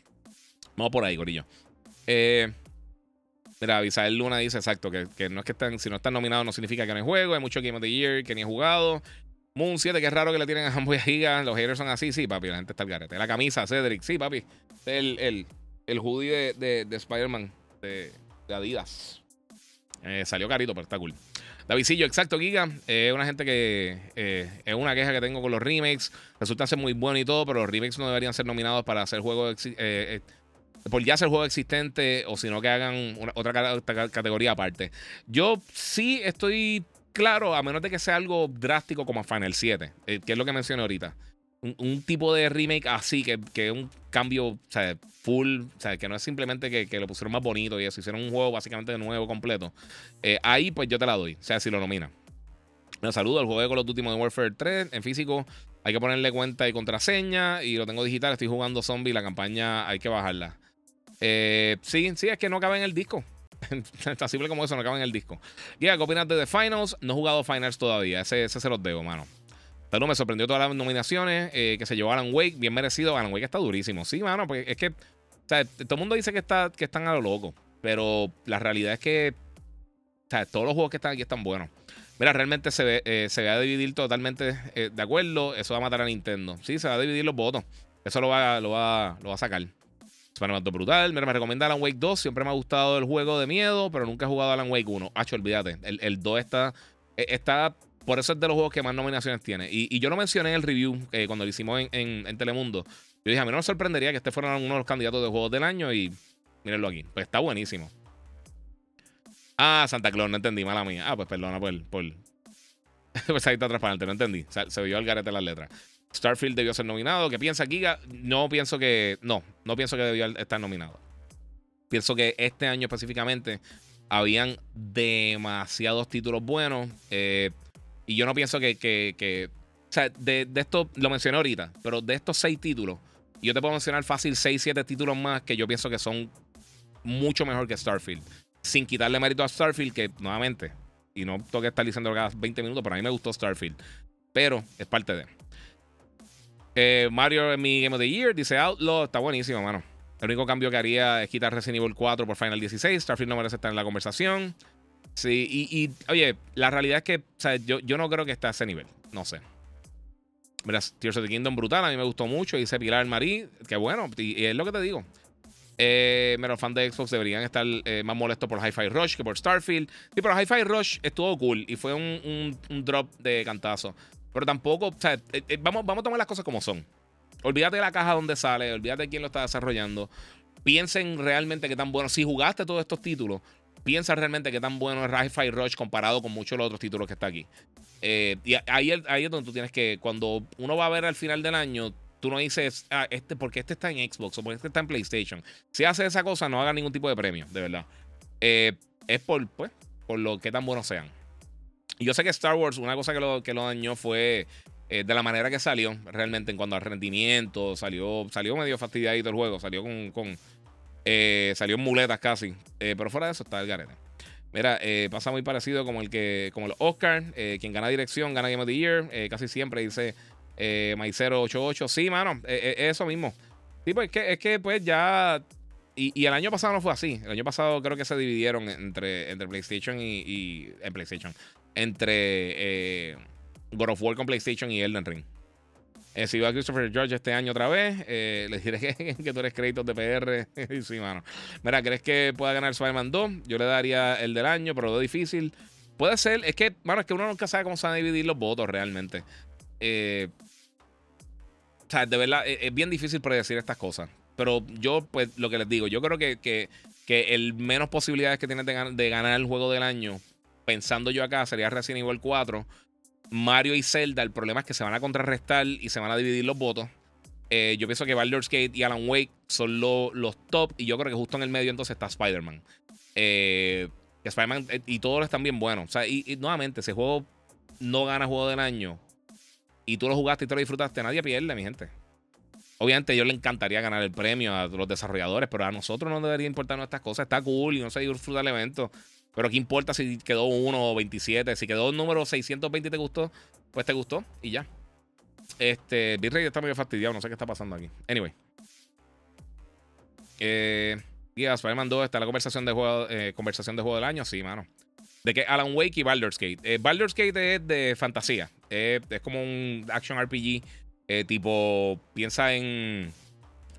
Vamos por ahí, Corillo. Eh, mira, Abisael Luna dice exacto que, que, no es que están, si no están nominados no significa que no hay juego. Hay mucho Game of the Year que ni he jugado. Moon 7, que raro que le tienen a Hambo y Giga. Los haters son así, sí, papi. La gente está al garete. La camisa, Cedric, sí, papi. El, el, el hoodie de, de, Spider-Man de, Adidas. Eh, salió carito, pero está cool. Davidcillo, exacto, Giga. Es una gente que eh, es una queja que tengo con los remakes. Resulta ser muy bueno y todo, pero los remakes no deberían ser nominados para hacer juegos. Eh, por ya ser juego existente o sino que hagan otra categoría aparte. Yo sí estoy claro, a menos de que sea algo drástico como Final 7, eh, que es lo que mencioné ahorita. Un, tipo de remake así, que, es un cambio, sea, full, o sea, que no es simplemente que, lo pusieron más bonito y eso, hicieron un juego básicamente de nuevo, completo. Eh, ahí, pues yo te la doy, o sea, si lo nomina. Me saludo, el juego de Call of Duty Modern Warfare 3 en físico. Hay que ponerle cuenta y contraseña. Y lo tengo digital. Estoy jugando zombie. La campaña hay que bajarla. Eh, sí, sí, es que no cabe en el disco. Tan simple como eso, no acaba en el disco. Guía, ¿qué opinas de The Finals? No he jugado Finals todavía. Ese, ese se los debo, mano. Pero me sorprendió todas las nominaciones eh, que se llevó Alan Wake. Bien merecido. Alan Wake está durísimo. Sí, mano, porque es que. Todo el mundo dice que, está, que están a lo loco. Pero la realidad es que. O sea, todos los juegos que están aquí están buenos. Mira, realmente se, ve, eh, se va a dividir totalmente de acuerdo. Eso va a matar a Nintendo. Sí, se va a dividir los votos. Eso lo va, lo va, lo va a sacar. Spider-Man brutal. Mira, me recomienda Alan Wake 2. Siempre me ha gustado el juego de miedo, pero nunca he jugado Alan Wake 1. Hacho, olvídate. El, el 2 está, e, está. Por eso es de los juegos que más nominaciones tiene. Y, yo lo mencioné en el review eh, cuando lo hicimos en, en, Telemundo. Yo dije, a mí no me sorprendería que este fuera uno de los candidatos de juegos del año y mírenlo aquí. Pues está buenísimo. Ah, Santa Claus, no entendí, mala mía. Ah, pues perdona por. por... pues ahí está transparente, no entendí. Se, se vio el garete las letras. Starfield debió ser nominado. ¿Qué piensa Giga? No pienso que. No, no pienso que debió estar nominado. Pienso que este año específicamente habían demasiados títulos buenos. Eh, y yo no pienso que. que, o sea, de, esto lo mencioné ahorita, pero de estos seis títulos, yo te puedo mencionar fácil seis, siete títulos más que yo pienso que son mucho mejor que Starfield. Sin quitarle mérito a Starfield, que nuevamente, y no tengo que estar diciendo cada 20 minutos, pero a mí me gustó Starfield. Pero es parte de. Eh, Mario en mi Game of the Year dice Outlaw. Está buenísimo, mano. El único cambio que haría es quitar Resident Evil 4 por Final 16. Starfield no merece estar en la conversación. Sí, y, oye, la realidad es que yo, yo no creo que esté a ese nivel. No sé. Mira, Tears of the Kingdom brutal. A mí me gustó mucho. Dice Pilar Marí. Qué bueno. Y, es lo que te digo. Eh, pero los fans de Xbox deberían estar eh, más molestos por Hi-Fi Rush que por Starfield. Sí, pero Hi-Fi Rush estuvo cool y fue un drop de cantazo. Pero tampoco, o sea, eh, eh, vamos, vamos a tomar las cosas como son. Olvídate de la caja donde sale, olvídate de quién lo está desarrollando. Piensen realmente qué tan bueno. Si jugaste todos estos títulos, piensa realmente qué tan bueno es Hi-Fi Rush comparado con muchos de los otros títulos que está aquí. Eh, y ahí, ahí es donde tú tienes que, cuando uno va a ver al final del año, tú no dices, ah, este, porque este está en Xbox o porque este está en PlayStation. Si hace esa cosa, no haga ningún tipo de premio, de verdad. es por, pues, por lo que tan buenos sean. Yo sé que Star Wars, una cosa que lo, que lo dañó fue eh, de la manera que salió, realmente en cuanto al rendimiento, salió, salió medio fastidiadito el juego, salió con, eh, salió en muletas casi, eh, pero fuera de eso está el garete. Mira, pasa muy parecido como el que como el Oscar, quien gana dirección gana Game of the Year, casi siempre dice Maicero 88, sí, mano, eso mismo. Sí, pues es que, es que pues ya y, el año pasado no fue así. El año pasado creo que se dividieron entre, entre PlayStation y, y en PlayStation entre eh, God of War con PlayStation y Elden Ring. Eh, si va Christopher George este año otra vez, eh, les diré que, tú eres crédito de PR. sí, mano. Mira, ¿crees que pueda ganar Spider-Man 2? Yo le daría el del año, pero lo difícil. Puede ser, es que, mano, es que uno nunca sabe cómo se van a dividir los votos realmente. Eh, o sea, de verdad, es, bien difícil predecir estas cosas. Pero yo, pues, lo que les digo, yo creo que, que, que el menos posibilidades que tienes de ganar el juego del año pensando yo acá, sería Resident Evil 4. Mario y Zelda, el problema es que se van a contrarrestar y se van a dividir los votos. Eh, yo pienso que Baldur's Gate y Alan Wake son los top. Y yo creo que justo en el medio entonces está Spider-Man. Eh, Spider-Man eh, y todos están bien buenos. O sea, y, nuevamente, ese juego no gana juego del año. Y tú lo jugaste y te lo disfrutaste. Nadie pierde, mi gente. Obviamente a ellos le encantaría ganar el premio a los desarrolladores, pero a nosotros no debería importarnos estas cosas. Está cool y no se disfruta el evento. Pero qué importa si quedó 1 o 27. Si quedó el número 620 y te gustó, pues te gustó y ya. Este, Virrey está medio fastidiado, no sé qué está pasando aquí. Anyway. Eh, yeah, Spider-Man 2 está la conversación de juego, eh, conversación de juego del año, sí, mano. De que Alan Wake y Baldur's Gate. Eh, Baldur's Gate es de fantasía. es como un action RPG. Eh, tipo, piensa en.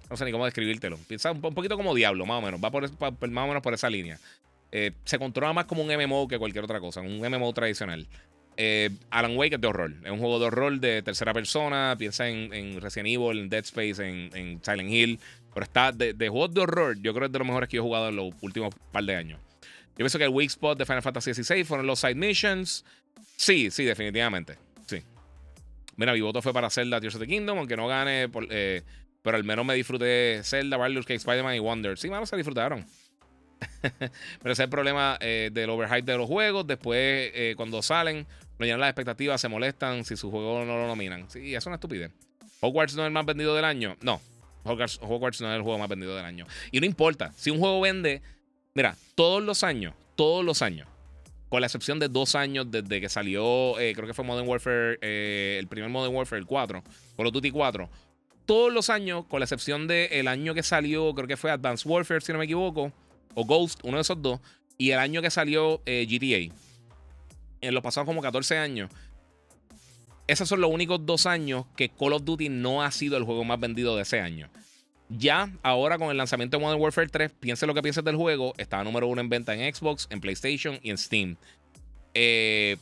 No sé ni cómo describírtelo. Piensa un, poquito como Diablo, más o menos. Va por, más o menos por esa línea. Eh, se controla más como un MMO que cualquier otra cosa, un MMO tradicional. Eh, Alan Wake es de horror. Es un juego de horror de tercera persona. Piensa en, Resident Evil, en Dead Space, en, Silent Hill. Pero está de, juegos de horror. Yo creo que es de los mejores que he jugado en los últimos par de años. Yo pienso que el weak spot de Final Fantasy XVI fueron los side missions. Sí, sí, definitivamente. Sí. Mira, mi voto fue para Zelda Tears of the Kingdom, aunque no gane. Eh, pero al menos me disfruté Zelda, Baldur's Gate, Spider-Man y Wonder. Sí, mano, se disfrutaron. Pero ese es el problema eh, del overhype de los juegos. Después, eh, cuando salen, no llenan las expectativas, se molestan si su juego no lo nominan. Sí, es una estupidez. Hogwarts no es el más vendido del año. No, Hogwarts, Hogwarts no es el juego más vendido del año. Y no importa, si un juego vende, mira, todos los años, todos los años, con la excepción de dos años desde que salió, eh, creo que fue Modern Warfare, el primer Modern Warfare, el 4, Call of Duty 4. Todos los años, con la excepción del año que salió, creo que fue Advanced Warfare, si no me equivoco, o Ghost, uno de esos dos, y el año que salió eh, GTA. En los pasados como 14 años. Esos son los únicos dos años que Call of Duty no ha sido el juego más vendido de ese año. Ya ahora con el lanzamiento de Modern Warfare 3, piense lo que pienses del juego, estaba número uno en venta en Xbox, en PlayStation y en Steam. Eh,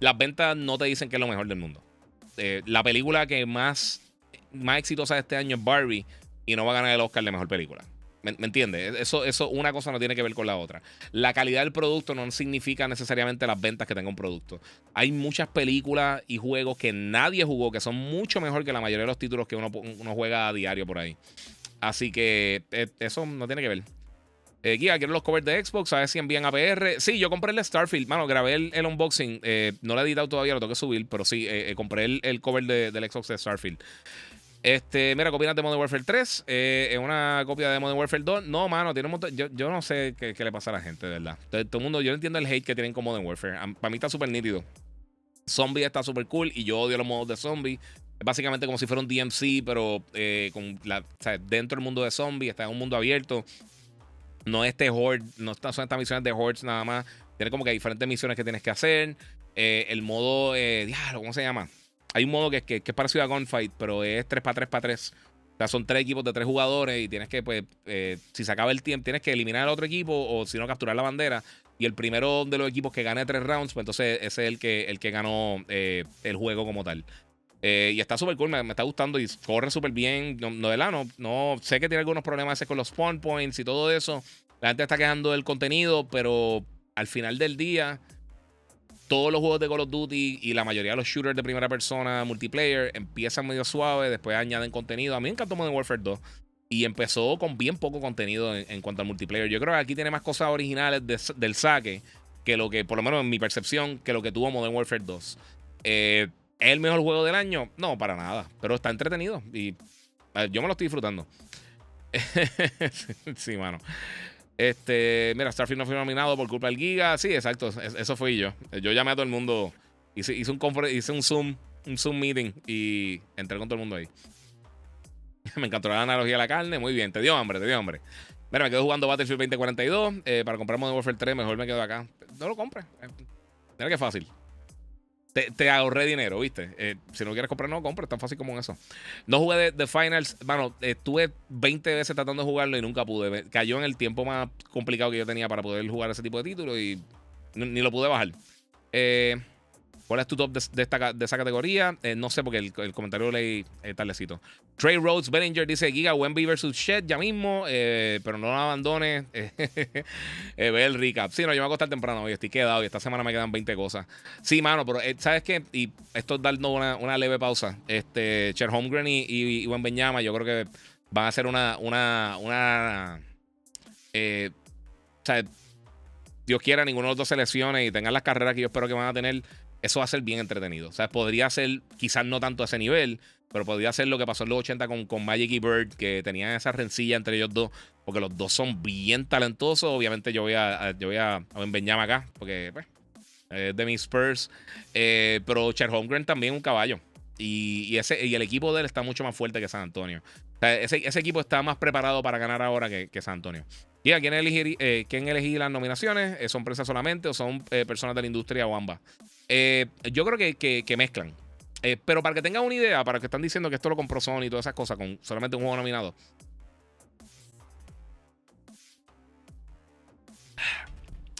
las ventas no te dicen que es lo mejor del mundo. Eh, la película que más, más exitosa de este año es Barbie y no va a ganar el Oscar de mejor película. ¿Me, entiendes? Eso, eso, una cosa no tiene que ver con la otra. La calidad del producto no significa necesariamente las ventas que tenga un producto. Hay muchas películas y juegos que nadie jugó que son mucho mejor que la mayoría de los títulos que uno, juega a diario por ahí. Así que eh, eso no tiene que ver. Eh, Guía, quiero los covers de Xbox, a ver si envían APR. Sí, yo compré el Starfield. Mano, grabé el, unboxing. Eh, no lo he editado todavía, lo tengo que subir, pero sí, eh, compré el, cover del Xbox de Starfield. Este, mira, copias de Modern Warfare 3. Eh, es una copia de Modern Warfare 2. No, mano, tiene un montón. Yo, yo no sé qué, le pasa a la gente, de verdad. Todo, el mundo, yo entiendo el hate que tienen con Modern Warfare. Para mí está súper nítido. Zombie está súper cool y yo odio los modos de zombie. Es básicamente como si fuera un DMC, pero eh, con dentro del mundo de zombie. Está en un mundo abierto. No este Horde, no son estas misiones de Hordes nada más. Tiene como que diferentes misiones que tienes que hacer. Eh, el modo, diablo, ¿cómo se llama? Hay un modo que, es parecido a Gunfight, pero es 3 para 3 para 3. O sea, son tres equipos de tres jugadores y tienes que, pues, eh, si se acaba el tiempo, tienes que eliminar al otro equipo o si no, capturar la bandera. Y el primero de los equipos que gane tres rounds, pues entonces ese es el que, el que ganó eh, el juego como tal. Eh, y está súper cool, me, está gustando y corre súper bien. No, no, no, no, sé que tiene algunos problemas con los spawn points y todo eso. La gente está quejando del contenido, pero al final del día todos los juegos de Call of Duty y la mayoría de los shooters de primera persona multiplayer empiezan medio suave, después añaden contenido. A mí me encantó Modern Warfare 2 y empezó con bien poco contenido en, cuanto al multiplayer. Yo creo que aquí tiene más cosas originales del saque que lo que, por lo menos en mi percepción, que lo que tuvo Modern Warfare 2. ¿Es el mejor juego del año? No, para nada. Pero está entretenido y yo me lo estoy disfrutando. sí, mano. Este, mira, Starfield no fue nominado por culpa del Giga. Sí, exacto. Eso fui yo. Yo llamé a todo el mundo. Hice, hice un, hice un Zoom, un Zoom meeting y entré con todo el mundo ahí. me encantó la analogía de la carne. Muy bien. Te dio hambre, te dio hambre. Mira, me quedo jugando Battlefield 2042. Eh, para comprar Modern Warfare 3, mejor me quedo acá. No lo compres. Eh, mira qué fácil. Te, ahorré dinero, ¿viste? Eh, si no quieres comprar, no compres. Tan fácil como eso. No jugué de, Finals. Bueno, estuve 20 veces tratando de jugarlo y nunca pude. cayó en el tiempo más complicado que yo tenía para poder jugar ese tipo de títulos y ni lo pude bajar. Eh. ¿Cuál es tu top de, esta, de esa categoría? Eh, no sé porque el, comentario leí eh, tardecito. Trey Rhodes Bellinger dice Giga Wemby versus Shed ya mismo, eh, pero no lo abandones. ve el recap. Sí, no, yo me voy a acostar temprano hoy, estoy quedado y esta semana me quedan 20 cosas. Sí, mano, pero ¿sabes qué? Y esto es dando una, una leve pausa. Este, Cher Holmgren y, y, Benyama, yo creo que van a ser una. una, una o sea, Dios quiera, ninguno de los dos se lesione y tengan las carreras que yo espero que van a tener eso va a ser bien entretenido. O sea, podría ser, quizás no tanto a ese nivel, pero podría ser lo que pasó en los 80 con, con Magic y Bird, que tenían esa rencilla entre ellos dos, porque los dos son bien talentosos. Obviamente yo voy a, yo voy a, a acá, porque pues, es de mis Spurs. Eh, pero Char Holmgren también un caballo. Y, ese, y el equipo de él está mucho más fuerte que San Antonio. O sea, ese, equipo está más preparado para ganar ahora que, que San Antonio. ¿Y a quién elegir, eh, quién elegir las nominaciones? Eh, ¿Son empresas solamente o son personas de la industria o ambas? Eh, yo creo que, mezclan. Eh, pero para que tengan una idea, para que están diciendo que esto lo compró Sony y todas esas cosas con solamente un juego nominado.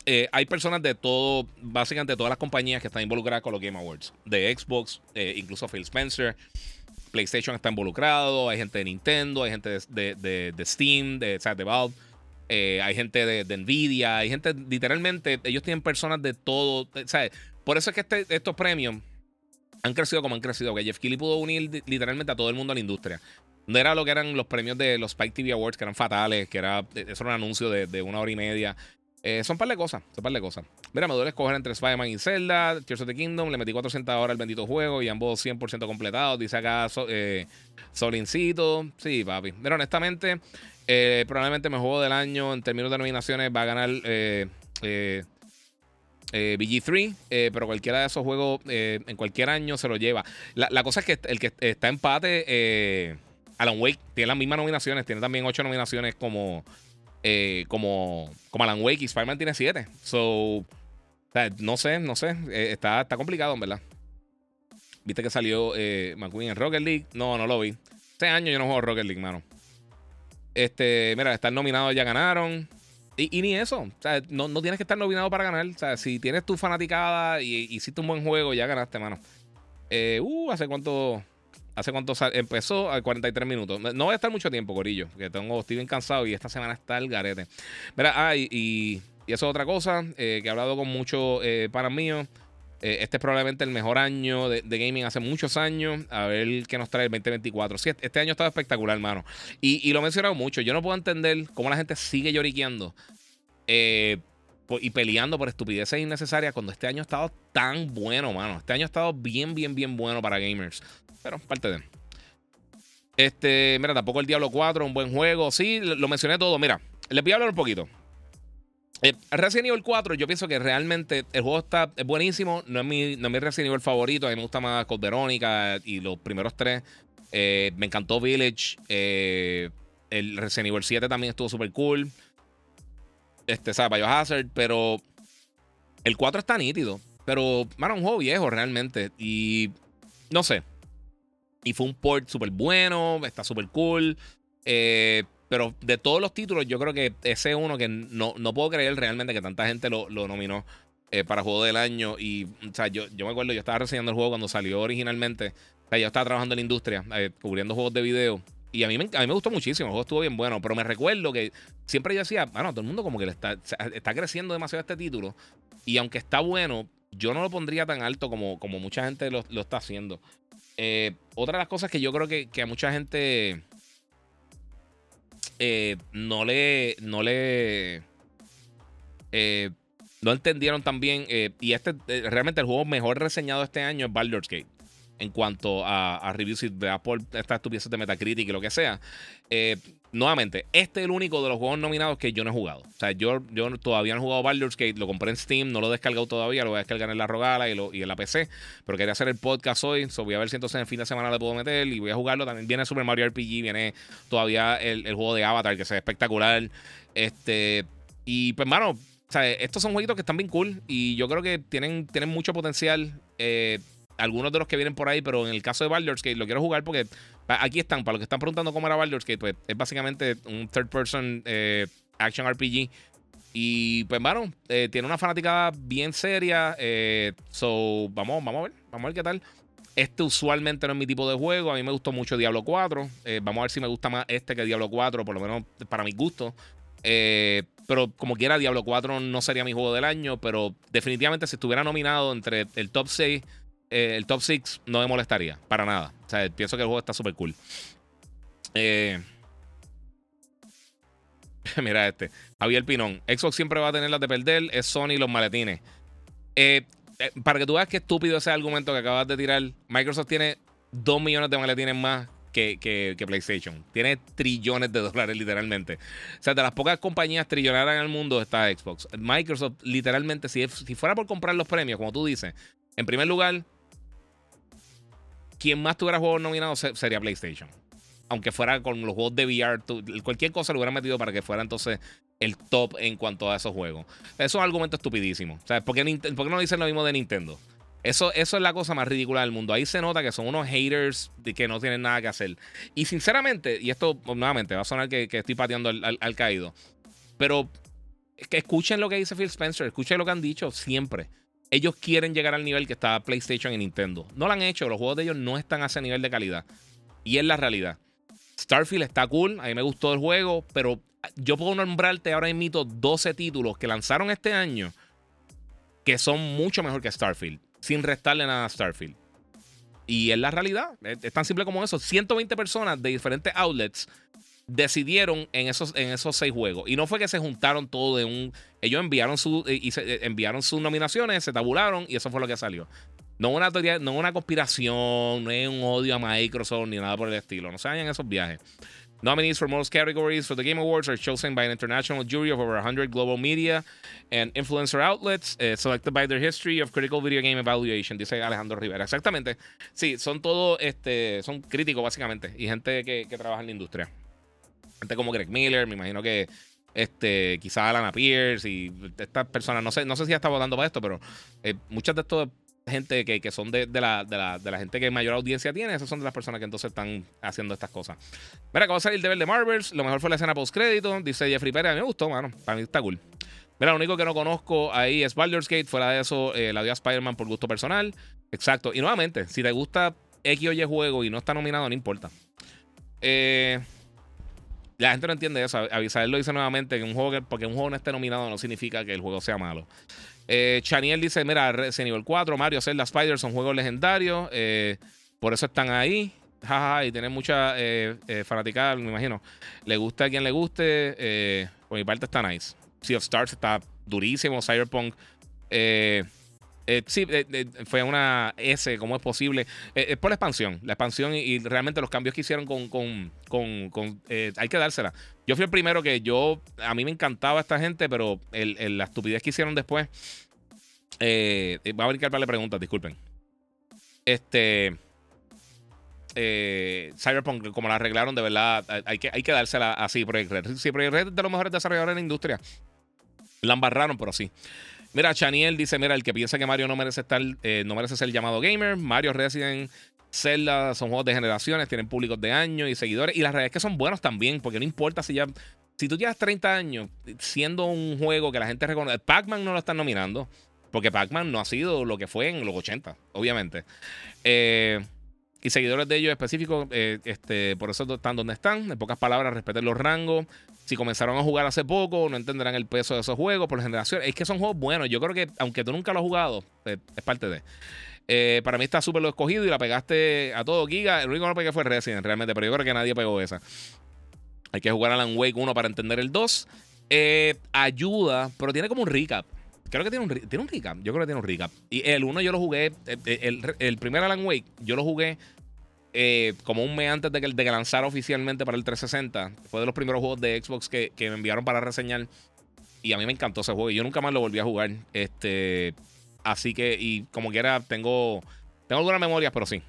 Eh, hay personas de todo, básicamente de todas las compañías que están involucradas con los Game Awards. De Xbox, incluso Phil Spencer. PlayStation está involucrado. Hay gente de Nintendo, hay gente de, Steam, de, de Valve. hay gente de, Nvidia, hay gente, literalmente, ellos tienen personas de todo. ¿sabes? Por eso es que este, estos premios han crecido como han crecido. Que Jeff Keighley pudo unir literalmente a todo el mundo a la industria. No era lo que eran los premios de los Spike TV Awards, que eran fatales, que era, eso era un anuncio de, una hora y media. Eh, son par de cosas, son par de cosas. Mira, me duele escoger entre Spider-Man y Zelda, Tears of the Kingdom. Le metí 400 horas al bendito juego y ambos 100% completados. Dice acá eh, Solincito. Sí, papi. Pero honestamente, eh, probablemente mi juego del año en términos de nominaciones va a ganar eh, BG3, eh, pero cualquiera de esos juegos eh, en cualquier año se lo lleva. La, cosa es que el que está empate, Alan Wake, tiene las mismas nominaciones, tiene también ocho nominaciones como, como, como Alan Wake y Spider-Man tiene siete. So, no sé, no sé, está, está complicado, en verdad. ¿Viste que salió McQueen en Rocket League? No, no lo vi. Este año yo no juego Rocket League, mano. Este, mira, están nominados, ya ganaron. Y, ni eso. O sea, no, tienes que estar nominado para ganar. O sea, si tienes tu fanaticada y, hiciste un buen juego, ya ganaste, mano. Eh, uh, ¿hace cuánto? ¿Hace cuánto empezó? A 43 minutos. No voy a estar mucho tiempo, Corillo, porque tengo, estoy bien cansado y esta semana está el garete. Mira, ah, y, eso es otra cosa eh, que he hablado con muchos eh, panas míos. Eh, este es probablemente el mejor año de, gaming hace muchos años. A ver qué nos trae el 2024. Sí, este año ha estado espectacular, hermano. Y, lo he mencionado mucho. Yo no puedo entender cómo la gente sigue lloriqueando y peleando por estupideces innecesarias cuando este año ha estado tan bueno, mano. Este año ha estado bien, bien, bien bueno para gamers. Pero parte de. Este, mira, tampoco el Diablo 4, un buen juego. Sí, lo mencioné todo. Mira, les voy a hablar un poquito. Eh, Resident Evil 4, yo pienso que realmente el juego está buenísimo. No es, mi, no es mi Resident Evil favorito. A mí me gusta más Code Verónica y los primeros tres. Eh, me encantó Village. Eh, el Resident Evil 7 también estuvo súper cool. Este, ¿sabes? Biohazard. Pero el 4 está nítido. Pero, mano, un juego viejo realmente. Y no sé. Y fue un port súper bueno. Está súper cool. Eh, pero de todos los títulos, yo creo que ese es uno que no, no puedo creer realmente que tanta gente lo, nominó eh, para juego del año. Y, o sea, yo, yo me acuerdo, yo estaba reseñando el juego cuando salió originalmente. O sea, yo estaba trabajando en la industria, eh, cubriendo juegos de video. Y a mí, me, a mí me gustó muchísimo, el juego estuvo bien bueno, pero me recuerdo que siempre yo decía, bueno, todo el mundo como que le está, está creciendo demasiado este título. Y aunque está bueno, yo no lo pondría tan alto como, como mucha gente lo, está haciendo. Eh, otra de las cosas que yo creo que, que a mucha gente eh, no le. No le. Eh, no entendieron también. y este, realmente el juego mejor reseñado este año es Baldur's Gate en cuanto a, reviews de Apple, estas estupideces de Metacritic y lo que sea. Nuevamente, este es el único de los juegos nominados que yo no he jugado. O sea, yo, yo todavía no he jugado Baldur's Gate, lo compré en Steam, no lo he descargado todavía, lo voy a descargar en la Rogala y, y en la PC, pero quería hacer el podcast hoy, so voy a ver si entonces en fin de semana le puedo meter y voy a jugarlo. También viene Super Mario RPG, viene todavía el, el juego de Avatar, que se ve espectacular. Este, y pues, mano, o sea, estos son jueguitos que están bien cool y yo creo que tienen, tienen mucho potencial. Eh, algunos de los que vienen por ahí, pero en el caso de Baldur's Gate lo quiero jugar porque aquí están, para los que están preguntando cómo era Baldur's Gate, pues es básicamente un third person eh, action RPG. Y pues, bueno, eh, tiene una fanática bien seria. Eh, so, vamos, vamos a ver, vamos a ver qué tal. Este usualmente no es mi tipo de juego. A mí me gustó mucho Diablo 4. vamos a ver si me gusta más este que Diablo 4, por lo menos para mi gusto. pero como quiera, Diablo 4 no sería mi juego del año. Pero definitivamente, si estuviera nominado entre el top 6 eh, el top 6 no me molestaría, para nada. O sea, pienso que el juego está súper cool. Eh, mira este. Javier Pinón. Xbox siempre va a tener las de perder. Es Sony los maletines. Eh, para que tú veas qué estúpido ese argumento que acabas de tirar, Microsoft tiene 2 millones de maletines más que, que, PlayStation. Tiene trillones de dólares, literalmente. O sea, de las pocas compañías trillonarias en el mundo está Xbox. Microsoft, literalmente, si, si fuera por comprar los premios, como tú dices, en primer lugar, quien más tuviera juegos nominados sería PlayStation. Aunque fuera con los juegos de VR, cualquier cosa lo hubiera metido para que fuera entonces el top en cuanto a esos juegos. Eso es un argumento estupidísimo. O sea, ¿por qué, no dicen lo mismo de Nintendo? Eso, eso es la cosa más ridícula del mundo. Ahí se nota que son unos haters que no tienen nada que hacer. Y sinceramente, y esto nuevamente va a sonar que, estoy pateando al, al, caído, pero que escuchen lo que dice Phil Spencer, escuchen lo que han dicho siempre ellos quieren llegar al nivel que está PlayStation y Nintendo. No lo han hecho, los juegos de ellos no están a ese nivel de calidad. Y es la realidad. Starfield está cool, a mí me gustó el juego, pero yo puedo nombrarte ahora mismo 12 títulos que lanzaron este año que son mucho mejor que Starfield, sin restarle nada a Starfield. Y es la realidad, es tan simple como eso. 120 personas de diferentes outlets decidieron en esos, en esos seis juegos. Y no fue que se juntaron todo de un. Ellos enviaron, su, eh, y eh, enviaron sus nominaciones, se tabularon y eso fue lo que salió. No una teoría, no una conspiración, no es un odio a Microsoft ni nada por el estilo. No se vayan esos viajes. Nominees for most categories for the Game Awards are chosen by an international jury of over 100 global media and influencer outlets, eh, selected by their history of critical video game evaluation, dice Alejandro Rivera. Exactamente. Sí, son todos, este, son críticos básicamente y gente que, que trabaja en la industria como Greg Miller, me imagino que este, quizá Alana Pierce y estas personas, no sé, no sé si ya está votando para esto, pero eh, muchas de estas gente que, son de, la, de, la, gente que mayor audiencia tiene, esas son de las personas que entonces están haciendo estas cosas. Mira, acabo de salir de ver de Marvels, lo mejor fue la escena post crédito, dice Jeffrey Pérez, me gustó, mano, para mí está cool. Mira, lo único que no conozco ahí es Baldur's Gate, fuera de eso, eh, la dio a Spider-Man por gusto personal. Exacto. Y nuevamente, si te gusta X o Y juego y no está nominado, no importa. Eh, la gente no entiende eso. Avisar lo dice nuevamente que un juego porque un juego no esté nominado no significa que el juego sea malo. Eh, Chaniel dice: Mira, ese nivel 4, Mario, Zelda, Spider son juegos legendarios. Eh, por eso están ahí. Jaja, y tienen mucha eh, eh, fanaticada, me imagino. Le gusta a quien le guste. Eh, por mi parte está nice. Sea of Stars está durísimo. Cyberpunk. Eh, eh, sí, eh, eh, fue una S, ¿cómo es posible? Es por la expansión, la expansión y, realmente los cambios que hicieron con, con, con, hay que dársela. Yo fui el primero que yo, a mí me encantaba esta gente, pero el, la estupidez que hicieron después, va a brincar para preguntas, disculpen. Este, Cyberpunk, como la arreglaron, de verdad, hay que, hay que dársela así, Project Red. Sí, Project Red es de los mejores desarrolladores en la industria. La embarraron, pero sí. Mira, Chaniel dice: Mira, el que piensa que Mario no merece estar, eh, no merece ser llamado gamer. Mario Resident Zelda son juegos de generaciones, tienen públicos de años y seguidores. Y la realidad es que son buenos también, porque no importa si ya. Si tú llevas 30 años siendo un juego que la gente reconoce. Pac-Man no lo están nominando, porque Pac-Man no ha sido lo que fue en los 80, obviamente. Eh, y seguidores de ellos específicos, eh, este, por eso están donde están. En pocas palabras, respeten los rangos. Si comenzaron a jugar hace poco, no entenderán el peso de esos juegos por generación. Es que son juegos buenos. Yo creo que, aunque tú nunca lo has jugado, eh, es parte de. Eh, para mí está súper lo escogido y la pegaste a todo Giga. El único que no pegué fue Resident, realmente, pero yo creo que nadie pegó esa. Hay que jugar a Alan Wake 1 para entender el 2. ayuda, pero tiene como un recap. Creo que tiene un, tiene un recap. Yo creo que tiene un recap. Y el 1 yo lo jugué. El, el, primer Alan Wake, yo lo jugué eh, como un mes antes de que, de lanzara oficialmente para el 360. Fue de los primeros juegos de Xbox que, que, me enviaron para reseñar. Y a mí me encantó ese juego. Y yo nunca más lo volví a jugar. Este. Así que, y como quiera, tengo. Tengo algunas memorias, pero sí.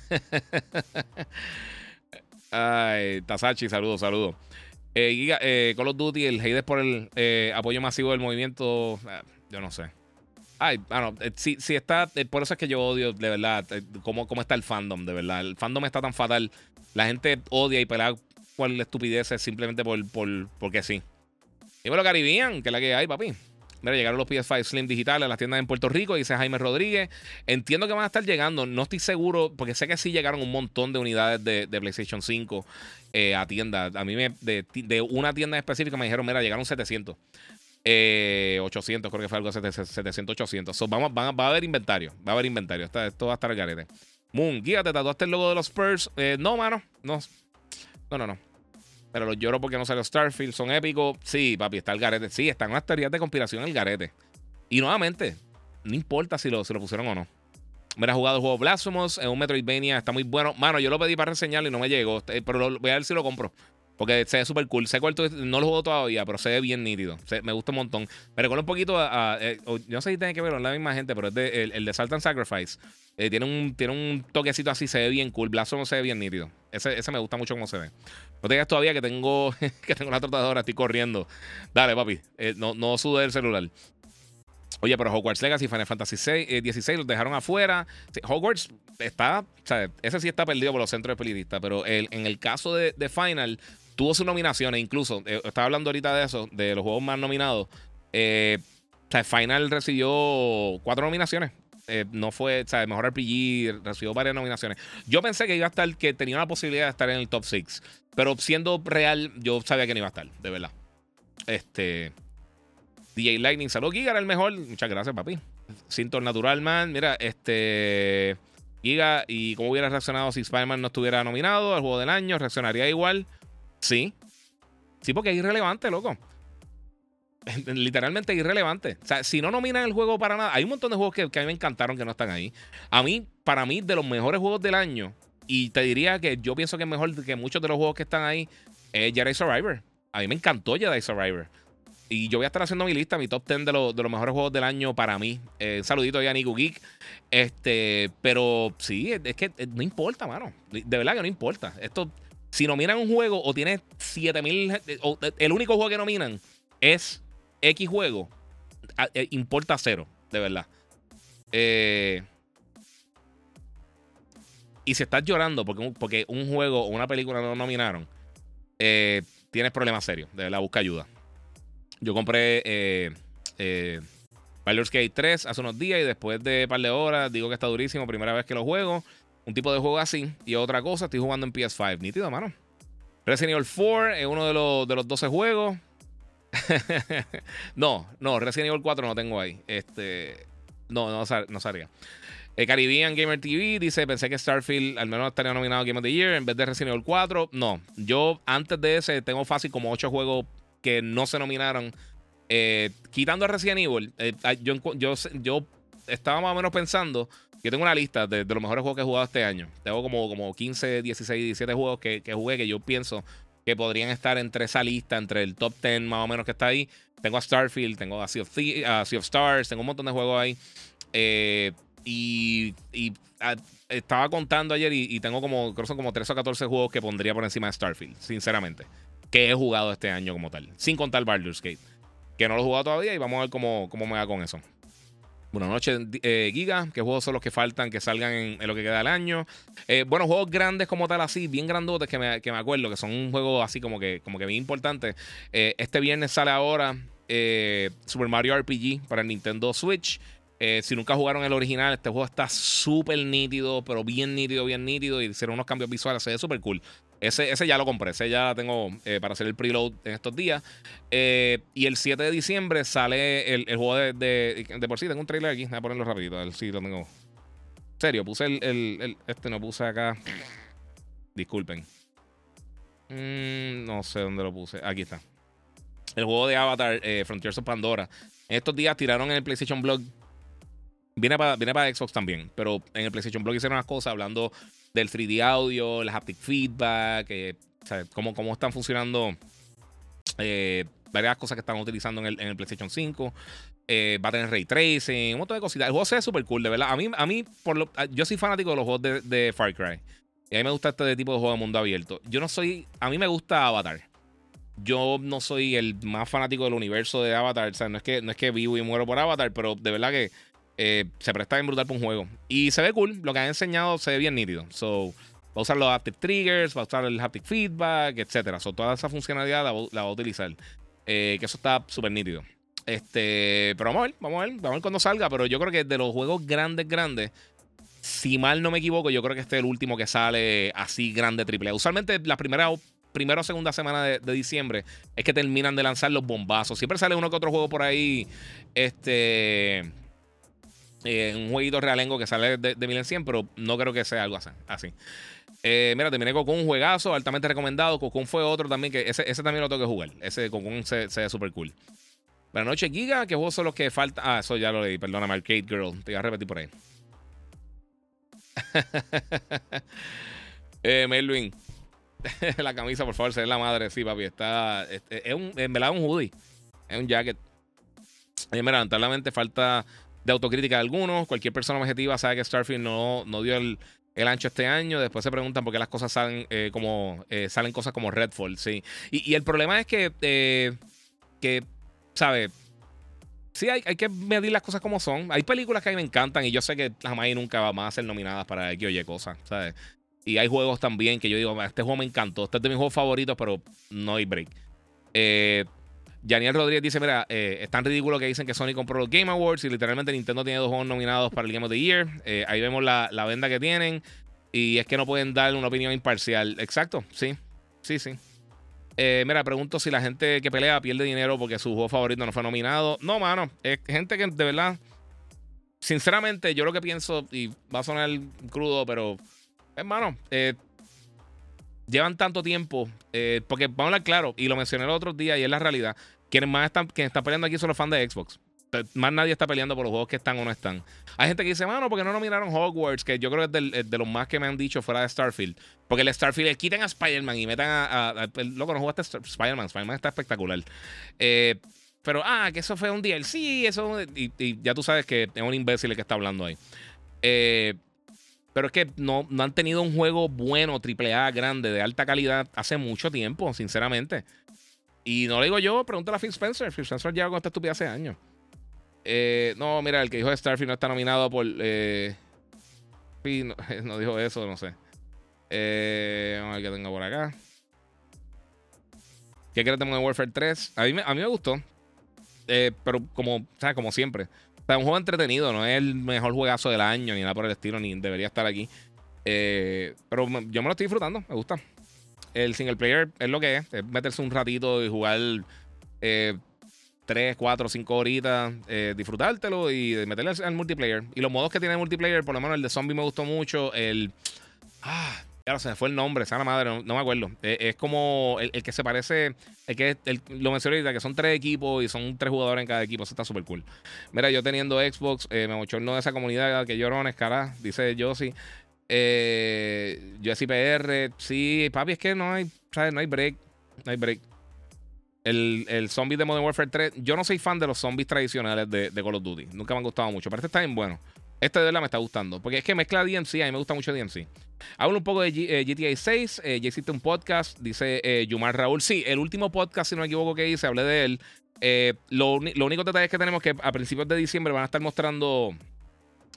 Ay, Tasachi, saludos, saludos. Eh, eh, Call of Duty, el hate por el eh, apoyo masivo del movimiento. Eh, yo no sé. Ay, bueno, si, si está. por eso es que yo odio, de verdad, cómo, cómo está el fandom, de verdad. El fandom está tan fatal. La gente odia y pelea por estupideces simplemente por, por, porque sí. Y bueno, Caribbean, que es la que hay, papi. Mira, llegaron los PS5 Slim digitales a las tiendas en Puerto Rico, dice Jaime Rodríguez. Entiendo que van a estar llegando, no estoy seguro, porque sé que sí llegaron un montón de unidades de, PlayStation 5 eh, a tiendas. A mí me, de, una tienda específica me dijeron, mira, llegaron 700. 800, eh, creo que fue algo 700, 800. vamos, va a haber inventario, va a haber inventario. Esto, va a estar el garete. Moon, guía, ¿te tatuaste el logo de los Spurs? Eh, no, mano, no. No, no, no. Pero los lloro porque no salió Starfield. Son épicos. Sí, papi, está el garete. Sí, están unas teorías de conspiración en el garete. Y nuevamente, no importa si lo, lo pusieron o no. Me ha jugado el juego Blasphemous en un Metroidvania. Está muy bueno. Mano, yo lo pedí para reseñarlo y no me llegó. Eh, pero voy a ver si lo compro. Porque se ve súper cool. Sé cuál no lo juego todavía, pero se ve bien nítido. me gusta un montón. Me recuerda un poquito a. Eh, no sé si tiene que ver con la misma gente, pero es de, el, de Salt Sacrifice. Eh, tiene, un, tiene un toquecito así, se ve bien cool. Blasphemous se ve bien nítido. Ese, ese me gusta mucho cómo se ve. No te digas todavía que tengo, que tengo una trotadora, estoy corriendo. Dale, papi. Eh, no, no sude el celular. Oye, pero Hogwarts Legacy, Final Fantasy XVI, 16 eh, los dejaron afuera. Hogwarts está, o sea, ese sí está perdido por los centros de pelitistas, pero en el caso de, Final, tuvo sus nominaciones, incluso, eh, estaba hablando ahorita de eso, de los juegos más nominados. o sea, Final recibió cuatro nominaciones. No fue, o sea, mejor RPG, recibió varias nominaciones. Yo pensé que iba a estar, que tenía la posibilidad de estar en el top 6. Pero siendo real, yo sabía que no iba a estar, de verdad. Este. DJ Lightning, salud, Giga era el mejor. Muchas gracias, papi. Sinton Natural Man, mira, este. Giga, ¿y cómo hubiera reaccionado si Spider-Man no estuviera nominado al juego del año? ¿Reaccionaría igual? Sí. Sí, porque es irrelevante, loco. Literalmente irrelevante. O sea, si no nominan el juego para nada, hay un montón de juegos que, que a mí me encantaron que no están ahí. A mí, para mí, de los mejores juegos del año, y te diría que yo pienso que es mejor que muchos de los juegos que están ahí es Jedi Survivor. A mí me encantó Jedi Survivor. Y yo voy a estar haciendo mi lista, mi top 10 de, de los mejores juegos del año para mí. Eh, saludito a Nico Geek. Este, pero sí, es que no importa, mano. De verdad que no importa. Esto, si nominan un juego o tiene 7000, eh, el único juego que nominan es X juego, eh, importa cero, de verdad. Eh. Y si estás llorando porque un, porque un juego o una película no nominaron, eh, tienes problemas serios. De la busca ayuda. Yo compré eh, eh, Baldur's Gate 3 hace unos días y después de un par de horas digo que está durísimo. Primera vez que lo juego. Un tipo de juego así. Y otra cosa, estoy jugando en PS5. Nítido, mano. Resident Evil 4 es uno de los, de los 12 juegos. no, no, Resident Evil 4 no tengo ahí. Este, no, no, no salía. Eh, Caribbean Gamer TV dice: Pensé que Starfield al menos estaría nominado Game of the Year en vez de Resident Evil 4. No, yo antes de ese tengo fácil como 8 juegos que no se nominaron. Eh, quitando a Resident Evil, eh, yo, yo, estaba más o menos pensando. Yo tengo una lista de, los mejores juegos que he jugado este año. Tengo como, como 15, 16, 17 juegos que, que jugué que yo pienso que podrían estar entre esa lista, entre el top 10 más o menos que está ahí. Tengo a Starfield, tengo a Sea of, Stars, tengo un montón de juegos ahí. Eh, y, ah, estaba contando ayer y, tengo como, creo son como 13 o 14 juegos que pondría por encima de Starfield, sinceramente. Que he jugado este año como tal. Sin contar Baldur's Gate. Que no lo he jugado todavía y vamos a ver cómo, cómo me va con eso. Buenas noches, eh, Giga. ¿Qué juegos son los que faltan que salgan en, lo que queda del año? Eh, bueno, juegos grandes como tal, así, bien grandotes que me, que me acuerdo, que son un juego así como que, como que bien importante. Eh, este viernes sale ahora Super Mario RPG para el Nintendo Switch. Eh, si nunca jugaron el original, este juego está súper nítido, pero bien nítido, bien nítido. Y hicieron unos cambios visuales, se ve súper cool. Ese, ese ya lo compré, ese ya tengo eh, para hacer el preload en estos días. Eh, y el 7 de diciembre sale el, juego de, de, por sí. Tengo un trailer aquí, voy a ponerlo rapidito, a lo tengo. En serio, puse el, Este no puse acá. Disculpen. Mm, no sé dónde lo puse. Aquí está. el juego de Avatar, eh, Frontiers of Pandora. En estos días tiraron en el PlayStation Blog. Viene para, viene para Xbox también, pero en el PlayStation Blog hicieron unas cosas hablando del 3D audio, el haptic feedback, eh, cómo, están funcionando eh, varias cosas que están utilizando en el, PlayStation 5. Eh, va a tener ray tracing, un montón de cositas. El juego se ve súper cool, de verdad. A mí, a mí por lo, yo soy fanático de los juegos de, de, Far Cry. Y a mí me gusta este tipo de juego de mundo abierto. Yo no soy. A mí me gusta Avatar. Yo no soy el más fanático del universo de Avatar. O sea, no es que, no es que vivo y muero por Avatar, pero de verdad que eh, se presta bien brutal para un juego. Y se ve cool. Lo que han enseñado se ve bien nítido. So, va a usar los haptic triggers, va a usar el haptic feedback, etc. So, toda esa funcionalidad la, va a utilizar. Eh, que eso está súper nítido. Este, pero vamos a ver, vamos a ver, vamos a ver cuando salga. Pero yo creo que de los juegos grandes, grandes, si mal no me equivoco, yo creo que este es el último que sale así grande triple Usualmente la primera, primera o segunda semana de, diciembre es que terminan de lanzar los bombazos. Siempre sale uno que otro juego por ahí. Este. Eh, un jueguito realengo que sale de, de 1100, pero no creo que sea algo así. Eh, mira, terminé con un juegazo, altamente recomendado. Cocoon fue otro también, que ese, ese también lo tengo que jugar. Ese Cocoon se, se ve súper cool. Buenas noches, Giga. ¿Qué juegos son los que faltan? Ah, eso ya lo leí. Perdóname, Arcade Girl. Te voy a repetir por ahí. eh, Melvin. la camisa, por favor, se ve la madre. Sí, papi. Está. Es, un, en verdad, un hoodie. Es un jacket. Y mira, lamentablemente falta de autocrítica de algunos. Cualquier persona objetiva sabe que Starfield no, no dio el, el, ancho este año. Después se preguntan por qué las cosas salen eh, como. Eh, salen cosas como Redfall, sí. Y, y el problema es que. Eh, que ¿sabes? Sí, hay, hay, que medir las cosas como son. Hay películas que a mí me encantan y yo sé que jamás y nunca van a ser nominadas para X o Y cosas, ¿sabes? Y hay juegos también que yo digo, este juego me encantó, este es de mis juegos favoritos, pero no hay break. Eh, Daniel Rodríguez dice, mira, eh, es tan ridículo que dicen que Sony compró los Game Awards y literalmente Nintendo tiene dos juegos nominados para el Game of the Year. Eh, ahí vemos la, la venda que tienen y es que no pueden dar una opinión imparcial. Exacto, sí, sí, sí. Eh, mira, pregunto si la gente que pelea pierde dinero porque su juego favorito no fue nominado. No, mano. Es gente que de verdad. Sinceramente, yo lo que pienso, y va a sonar crudo, pero. Hermano, llevan tanto tiempo. Porque vamos a hablar claro, y lo mencioné el otro día, y es la realidad. Quienes más están, quienes están peleando aquí son los fans de Xbox más nadie está peleando por los juegos que están o no están. Hay gente que dice, mano, ¿por qué no nominaron Hogwarts? Que yo creo que es, de los más que me han dicho fuera de Starfield. Porque el Starfield, le quiten a Spider-Man y metan a. a, loco, no jugaste Spider-Man. Spider-Man está espectacular. Eh, pero, ah, que eso fue un DLC, eso. Y, ya tú sabes que es un imbécil el que está hablando ahí. Eh, pero es que no, no han tenido un juego bueno, AAA, grande, de alta calidad, hace mucho tiempo, sinceramente. Y no lo digo yo, pregúntale a Phil Spencer. Phil Spencer lleva con esta estupidez hace años. Eh, no, mira, el que dijo Starfield no está nominado por. Eh, no, dijo eso, no sé. Eh, vamos a ver qué tengo por acá. ¿Qué crees de Modern Warfare 3? A mí, me, gustó. Eh, pero como, ¿sabes? como siempre. O sea, un juego entretenido, no es el mejor juegazo del año, ni nada por el estilo, ni debería estar aquí. Eh, pero yo me lo estoy disfrutando, me gusta. El single player es lo que es, es meterse un ratito y jugar eh, 3, 4, 5 horitas, eh, disfrutártelo y meterle al, multiplayer. Y los modos que tiene el multiplayer, por lo menos el de zombie me gustó mucho. El. Ah, claro, se me fue el nombre, esa la madre, no, me acuerdo. Eh, es como el, que se parece. El que lo mencioné ahorita, que son tres equipos y son tres jugadores en cada equipo. Eso está súper cool. Mira, yo teniendo Xbox, eh, me bochorno de esa comunidad que llorones, cara, dice Josie. Eh, yo PR, sí, papi, es que no hay, ¿sabes? No hay break. No hay break. El, el zombie de Modern Warfare 3. Yo no soy fan de los zombies tradicionales de, Call of Duty. Nunca me han gustado mucho. Pero este está bien bueno. Este de verdad me está gustando. Porque es que mezcla DMC. A mí me gusta mucho DMC. Hablo un poco de GTA 6. Eh, ya existe un podcast. Dice eh, Yumar Raúl. Sí, el último podcast, si no me equivoco, que hice, hablé de él. Eh, lo, lo único detalle que tenemos que a principios de diciembre van a estar mostrando.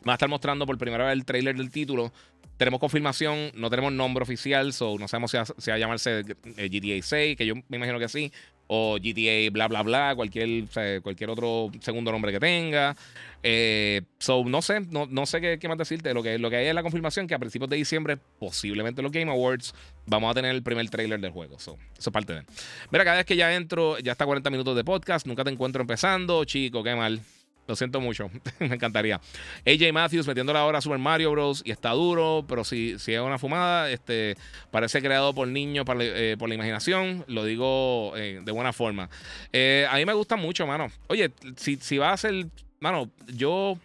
Van a estar mostrando por primera vez el trailer del título. Tenemos confirmación, no tenemos nombre oficial, so no sabemos si va, a llamarse GTA 6, que yo me imagino que sí o GTA bla bla bla, cualquier, cualquier otro segundo nombre que tenga. Eh, so, no sé, no, no sé qué, más decirte. Lo que, lo que hay es la confirmación que a principios de diciembre, posiblemente los Game Awards, vamos a tener el primer trailer del juego. So, eso es parte de. Mira, cada vez que ya entro, ya está 40 minutos de podcast, nunca te encuentro empezando, chico, qué mal. Lo siento mucho. me encantaría. AJ Matthews metiéndole ahora a Super Mario Bros. y está duro, pero si, si es una fumada, este, parece creado por niños eh, por la imaginación. Lo digo eh, de buena forma. a mí me gusta mucho, mano. Oye, si, si va a ser. Mano, yo.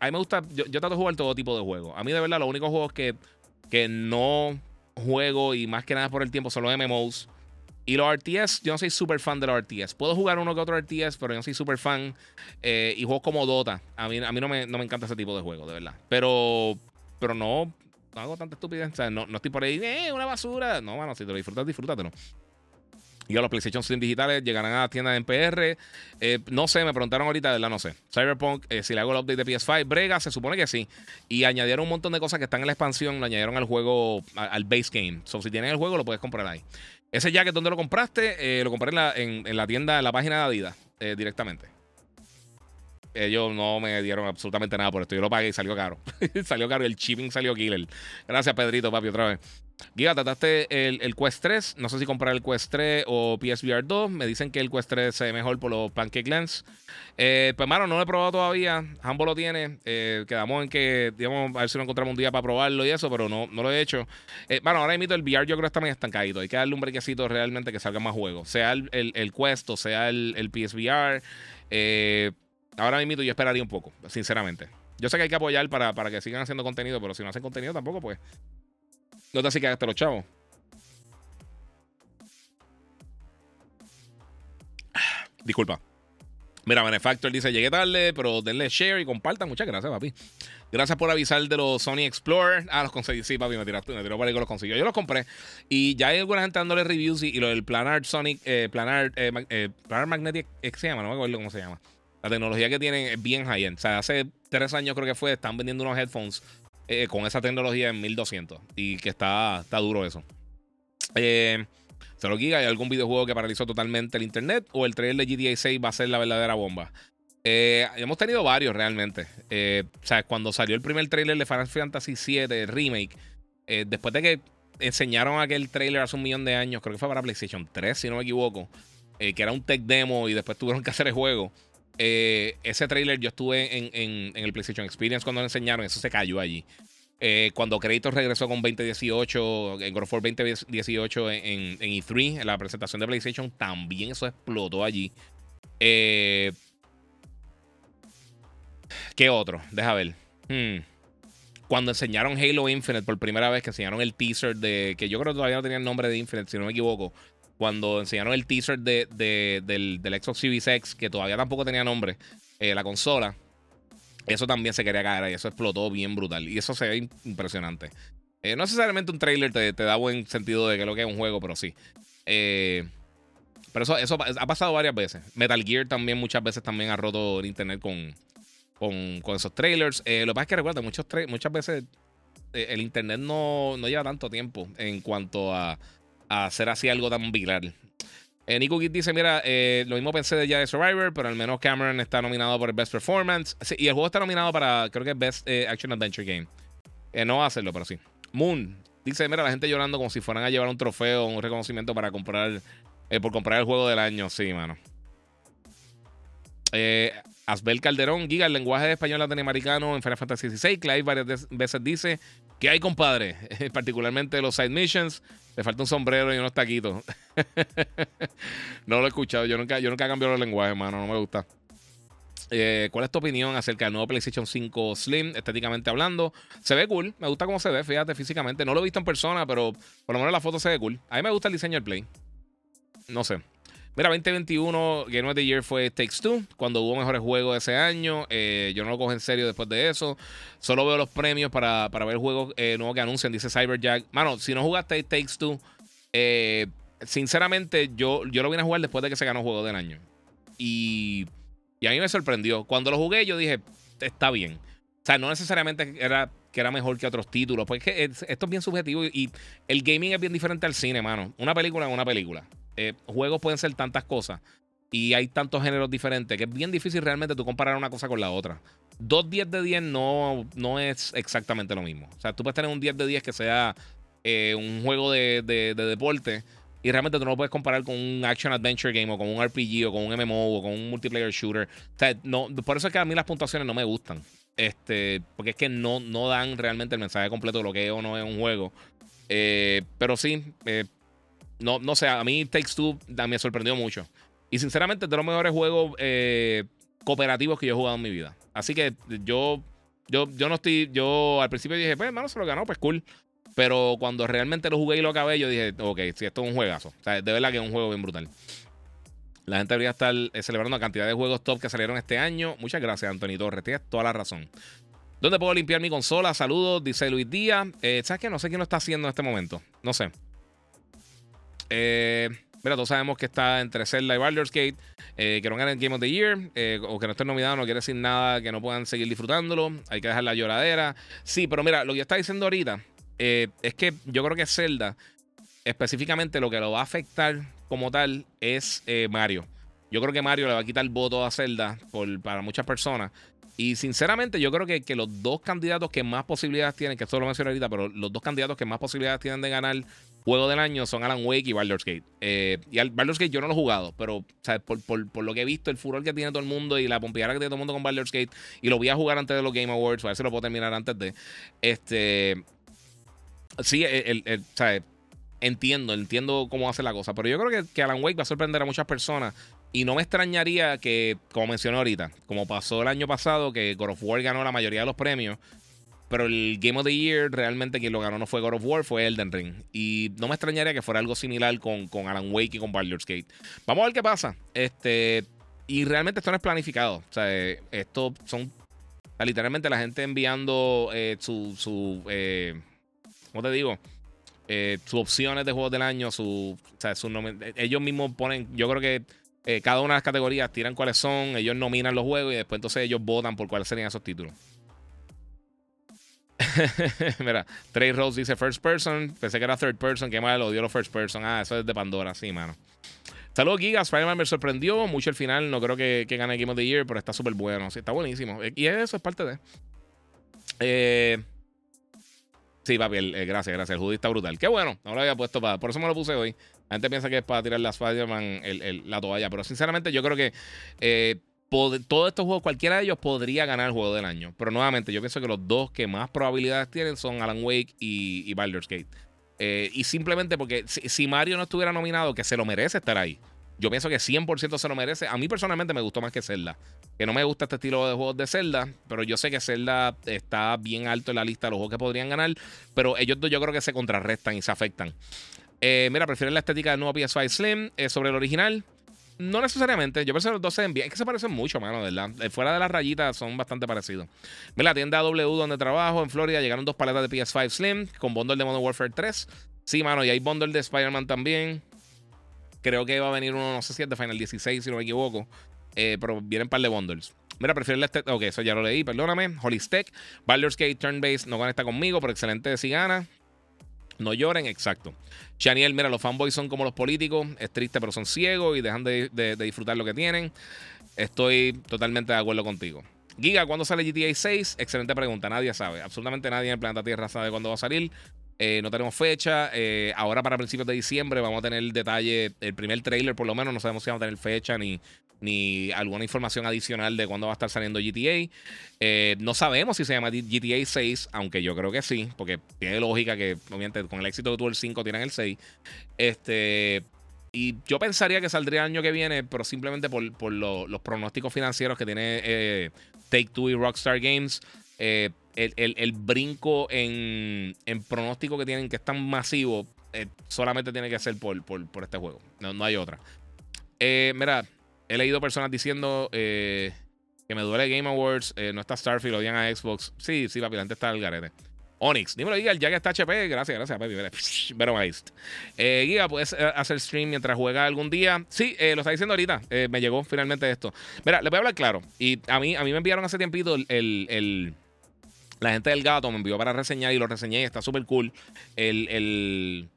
A mí me gusta. Yo, yo trato de jugar todo tipo de juegos. A mí, de verdad, los únicos juegos que, que no juego y más que nada por el tiempo son los MMOs. Y los RTS, yo no soy súper fan de los RTS. Puedo jugar uno que otro RTS, pero yo no soy súper fan. Eh, y juegos como Dota. A mí, a mí no, me, no me encanta ese tipo de juego, de verdad. Pero, pero no, hago tanta estupidez. O sea, no, no estoy por ahí, eh, una basura. No, bueno, si te lo disfrutas, disfrútatelo. Y a los PlayStation 5 digitales llegarán a la tienda en PR. Eh, no sé, me preguntaron ahorita, de verdad, no sé. Cyberpunk, eh, si le hago el update de PS5, Brega, se supone que sí. Y añadieron un montón de cosas que están en la expansión, lo añadieron al juego, al base game. So, si tienes el juego, lo puedes comprar ahí. Ese jacket, ¿dónde lo compraste? Eh, lo compré en la, en, la, tienda, en la página de Adidas, directamente. Ellos no me dieron absolutamente nada por esto. Yo lo pagué y salió caro. salió caro. El shipping salió killer. Gracias, Pedrito, papi, otra vez. Giga, trataste el, Quest 3. No sé si comprar el Quest 3 o PSVR 2. Me dicen que el Quest 3 se ve mejor por los Pancake Lens. Eh, pues, mano, no lo he probado todavía. Hambo lo tiene. Eh, quedamos en que, digamos, a ver si lo encontramos un día para probarlo y eso, pero no, no lo he hecho. Eh, bueno, ahora mismo el VR yo creo que está muy estancadito. Hay que darle un brequecito realmente que salga más juegos. Sea el, el, Quest o sea el, el PSVR. ahora mismo yo esperaría un poco, sinceramente. Yo sé que hay que apoyar para, para que sigan haciendo contenido, pero si no hacen contenido tampoco, pues no te así que hasta los chavos. Disculpa. Mira, Benefactor dice: Llegué tarde, pero denle share y compartan. Muchas gracias, papi. Gracias por avisar de los Sony Explorer. Ah, los conseguí. Sí, papi, me tiraste, me tiró para que los consiguió. Yo los compré. Y ya hay alguna gente dándole reviews. Y, lo del Planar Sonic, eh, Planar, eh, eh, Planar Magnetic, ¿qué se llama? No me acuerdo cómo se llama. La tecnología que tienen es bien high-end. O sea, hace tres años creo que fue, están vendiendo unos headphones eh, con esa tecnología en 1200. Y que está, está duro eso. Eh, se ¿hay algún videojuego que paralizó totalmente el internet? ¿O el trailer de GTA 6 va a ser la verdadera bomba? Eh, hemos tenido varios realmente. o sea, cuando salió el primer trailer de Final Fantasy VII Remake, después de que enseñaron aquel trailer hace un millón de años, creo que fue para PlayStation 3, si no me equivoco, que era un tech demo y después tuvieron que hacer el juego. Eh, ese trailer yo estuve en, el PlayStation Experience cuando lo enseñaron, eso se cayó allí. Eh, cuando Kratos regresó con 2018, en God of War 2018 en, E3, en la presentación de PlayStation, también eso explotó allí. Eh, ¿Qué otro? Deja ver. Hmm. Cuando enseñaron Halo Infinite por primera vez, que enseñaron el teaser de. que yo creo que todavía no tenía el nombre de Infinite, si no me equivoco cuando enseñaron el teaser de, del, Xbox Series X, que todavía tampoco tenía nombre, eh, la consola, eso también se quería caer y eso explotó bien brutal. Y eso se ve impresionante. Eh, no necesariamente un trailer te, da buen sentido de que lo que es un juego, pero sí. Eh, pero eso, eso ha pasado varias veces. Metal Gear también muchas veces también ha roto el internet con, con, esos trailers. lo que pasa es que recuerda, muchos muchas veces el internet no, no lleva tanto tiempo en cuanto a a hacer así algo tan viral. Eh, Nico Kid dice: Mira, eh, lo mismo pensé de ya de Survivor, pero al menos Cameron está nominado por el Best Performance. y el juego está nominado para, creo que Best eh, Action Adventure Game. no va a hacerlo, pero sí. Moon dice: Mira, la gente llorando como si fueran a llevar un trofeo un reconocimiento para comprar, por comprar el juego del año. Sí, mano. Asbel Calderón, Giga, el lenguaje de español latinoamericano en Final Fantasy XVI. Clive varias veces dice: ¿Qué hay, compadre? Particularmente los side missions. Le falta un sombrero y unos taquitos. no lo he escuchado. Yo nunca, yo nunca he cambiado el lenguaje, hermano. No me gusta. Eh, ¿Cuál es tu opinión acerca del nuevo PlayStation 5 Slim, estéticamente hablando? Se ve cool, me gusta cómo se ve, fíjate, físicamente. No lo he visto en persona, pero por lo menos la foto se ve cool. A mí me gusta el diseño del Play. No sé. Mira, 2021 Game of the Year fue Takes Two, cuando hubo mejores juegos ese año. Eh, yo no lo cojo en serio después de eso. Solo veo los premios para, para ver juegos eh, nuevos que anuncian, dice Cyberjack. Mano, si no jugaste Takes Two, eh, sinceramente yo, yo lo vine a jugar después de que se ganó Juego del Año. Y, y a mí me sorprendió. Cuando lo jugué, yo dije, está bien. O sea, no necesariamente era que era mejor que otros títulos. Porque esto es bien subjetivo y el gaming es bien diferente al cine, mano. Una película es una película. Eh, juegos pueden ser tantas cosas y hay tantos géneros diferentes que es bien difícil realmente tú comparar una cosa con la otra. Dos 10 de 10 no, no es exactamente lo mismo. O sea, tú puedes tener un 10 de 10 que sea eh, un juego de, deporte Y realmente tú no lo puedes comparar con un action adventure game o con un RPG o con un MMO o con un multiplayer shooter. No, por eso es que a mí las puntuaciones no me gustan. Este, porque es que no, no dan realmente el mensaje completo de lo que es o no es un juego. Eh, pero sí, no, no sé, a mí Takes Two me sorprendió mucho. Y sinceramente es de los mejores juegos eh, cooperativos que yo he jugado en mi vida. Así que yo, yo, yo no estoy, yo al principio dije, pues hermano, se lo ganó, pues cool. Pero cuando realmente lo jugué y lo acabé, yo dije, ok, si esto es un juegazo. O sea, de verdad que es un juego bien brutal. La gente debería estar eh, celebrando la cantidad de juegos top que salieron este año. Muchas gracias, Anthony Torres. Tienes toda la razón. ¿Dónde puedo limpiar mi consola? Saludos, dice Luis Díaz. Eh, ¿Sabes qué? No sé quién lo está haciendo en este momento. No sé. Eh, mira, todos sabemos que está entre Zelda y Baldur's Gate. Eh, que no ganen Game of the Year. o que no estén nominados no quiere decir nada que no puedan seguir disfrutándolo. Hay que dejar la lloradera. Sí, pero mira, lo que está diciendo ahorita es que yo creo que Zelda, específicamente lo que lo va a afectar como tal, es Mario. Yo creo que Mario le va a quitar el voto a Zelda para muchas personas. Y sinceramente, yo creo que, que, los dos candidatos que más posibilidades tienen, que esto lo mencioné ahorita, pero los dos candidatos que más posibilidades tienen de ganar juego del año son Alan Wake y Baldur's Gate. Eh, y al Baldur's Gate yo no lo he jugado, pero Por, por, lo que he visto, el furor que tiene todo el mundo y la pompeada que tiene todo el mundo con Baldur's Gate, y lo voy a jugar antes de los Game Awards, a ver si lo puedo terminar antes de. Este. Sí, el, el, entiendo, entiendo cómo hace la cosa, pero yo creo que, que Alan Wake va a sorprender a muchas personas y no me extrañaría que, como mencioné ahorita, como pasó el año pasado, que God of War ganó la mayoría de los premios, pero el Game of the Year realmente quien lo ganó no fue God of War, fue Elden Ring. Y no me extrañaría que fuera algo similar con, con Alan Wake y con Baldur's Gate. Vamos a ver qué pasa. Este, y realmente esto no es planificado. O sea, esto son literalmente la gente enviando eh, su, su eh, ¿cómo te digo? Eh, sus opciones de juegos del año, su, o su ellos mismos ponen, yo creo que eh, cada una de las categorías tiran cuáles son, ellos nominan los juegos y después entonces ellos votan por cuáles serían esos títulos. Mira, Trey Rose dice first person. Pensé que era third person. Qué mal, odio los first person. Ah, eso es de Pandora, sí, mano. Saludos, Giga. Spider-Man me sorprendió mucho el final. No creo que, que gane Game of the Year, pero está súper bueno. Sí, está buenísimo. Y eso es parte de. Eh, sí, papi, eh, gracias, gracias. El hoodie está brutal. Qué bueno. No lo había puesto para. Por eso me lo puse hoy. Gente piensa que es para tirar la Spider-Man la toalla, pero sinceramente yo creo que eh, todos estos juegos, cualquiera de ellos podría ganar el juego del año. Pero nuevamente, yo pienso que los dos que más probabilidades tienen son Alan Wake y, Baldur's Gate. Eh, y simplemente porque si, Mario no estuviera nominado, que se lo merece estar ahí. Yo pienso que 100% se lo merece. A mí personalmente me gustó más que Zelda. Que no me gusta este estilo de juegos de Zelda. Pero yo sé que Zelda está bien alto en la lista de los juegos que podrían ganar. Pero ellos dos yo creo que se contrarrestan y se afectan. Eh, mira, prefieren la estética del nuevo PS5 Slim eh, sobre el original. No necesariamente. Yo pienso que los dos se bien. Es que se parecen mucho, mano, ¿verdad? Eh, fuera de las rayitas son bastante parecidos. Mira, la tienda W donde trabajo en Florida llegaron dos paletas de PS5 Slim con bundle de Modern Warfare 3. Sí, mano, y hay bundle de Spider-Man también. Creo que va a venir uno, no sé si es de Final 16, si no me equivoco. pero vienen un par de bundles. Mira, prefiero la estética. Ok, eso ya lo leí, perdóname. Holy Stack. Baldur's Gate Turn Base no conecta conmigo, pero excelente si gana. No lloren, exacto. Chaniel, mira, los fanboys son como los políticos, es triste, pero son ciegos y dejan de, disfrutar lo que tienen. Estoy totalmente de acuerdo contigo. Giga, ¿cuándo sale GTA 6? Excelente pregunta, nadie sabe. Absolutamente nadie en el planeta Tierra sabe cuándo va a salir. Eh, no tenemos fecha. Eh, ahora para principios de diciembre vamos a tener el detalle, el primer trailer por lo menos. No sabemos si vamos a tener fecha ni, ni alguna información adicional de cuándo va a estar saliendo GTA. Eh, no sabemos si se llama GTA 6, aunque yo creo que sí, porque tiene lógica que, obviamente, con el éxito de tuvo el 5, tienen el 6. Este. Y yo pensaría que saldría el año que viene, pero simplemente por, los pronósticos financieros que tiene Take Two y Rockstar Games. Eh, el, brinco en, pronóstico que tienen, que es tan masivo, solamente tiene que ser por, por, este juego. No, no hay otra. mira, he leído personas diciendo eh, que me duele Game Awards, eh, no está Starfield, odian a Xbox. Sí, sí, papi, antes está el garete. Onyx, dímelo, Giga, ya que está HP. Gracias, gracias, papi. Pero eh, Giga, ¿puedes eh, hacer stream mientras juega algún día? Sí, lo está diciendo ahorita. me llegó finalmente esto. Mira, le voy a hablar claro. Y a mí, a mí me enviaron hace tiempito el, el, la gente del gato me envió para reseñar y lo reseñé. Está súper cool. El, el,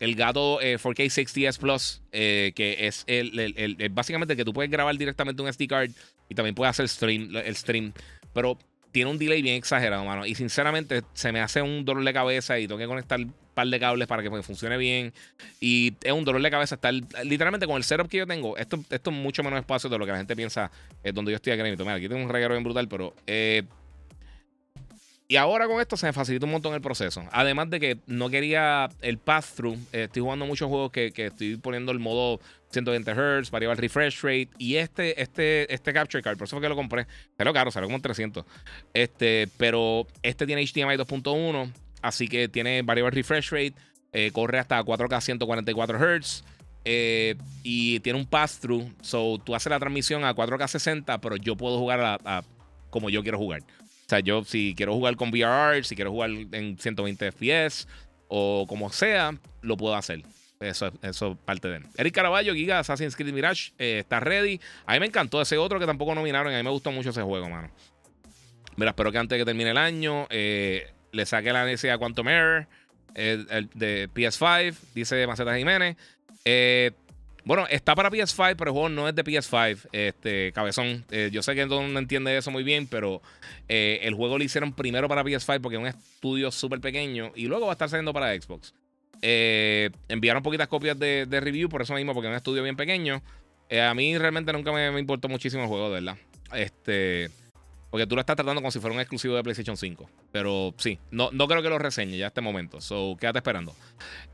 el gato 4K 60S Plus, eh, que es el, básicamente que tú puedes grabar directamente un SD card y también puedes hacer stream, el stream. Pero tiene un delay bien exagerado, mano. Y sinceramente se me hace un dolor de cabeza y tengo que conectar par de cables para que funcione bien. Y es un dolor de cabeza estar literalmente con el setup que yo tengo. Esto, esto es mucho menos espacio de lo que la gente piensa es donde yo estoy aquí. Mira, aquí tengo un reguero bien brutal, pero eh, y ahora con esto se me facilita un montón el proceso. Además de que no quería el pass-through. Eh, estoy jugando muchos juegos que, estoy poniendo el modo 120 Hz, variable refresh rate. Y este, este, este Capture Card, por eso fue que lo compré. Pero caro, salió como 300. Este, pero este tiene HDMI 2.1. Así que tiene variable refresh rate. Eh, corre hasta 4K 144 Hz. y tiene un pass-through. So tú haces la transmisión a 4K 60, pero yo puedo jugar a como yo quiero jugar. O sea, yo si quiero jugar con VRR, si quiero jugar en 120 FPS o como sea, lo puedo hacer. Eso, eso es parte de él. Eric Caraballo, Giga, Assassin's Creed Mirage, eh, está ready. A mí me encantó ese otro que tampoco nominaron. A mí me gustó mucho ese juego, mano. Mira, espero que antes de que termine el año eh, le saque la necesidad a Quantum Error el, de PS5, dice Maceta Jiménez. Eh, bueno, está para PS5, pero el juego no es de PS5, este cabezón. Eh, yo sé que todo no entiende eso muy bien, pero eh, el juego lo hicieron primero para PS5 porque es un estudio súper pequeño y luego va a estar saliendo para Xbox. Eh, enviaron poquitas copias de, review por eso mismo, porque es un estudio bien pequeño. a mí realmente nunca me, me, importó muchísimo el juego, de verdad. Este. Porque tú lo estás tratando como si fuera un exclusivo de PlayStation 5. Pero sí, no, no creo que lo reseñe ya a este momento. So, quédate esperando.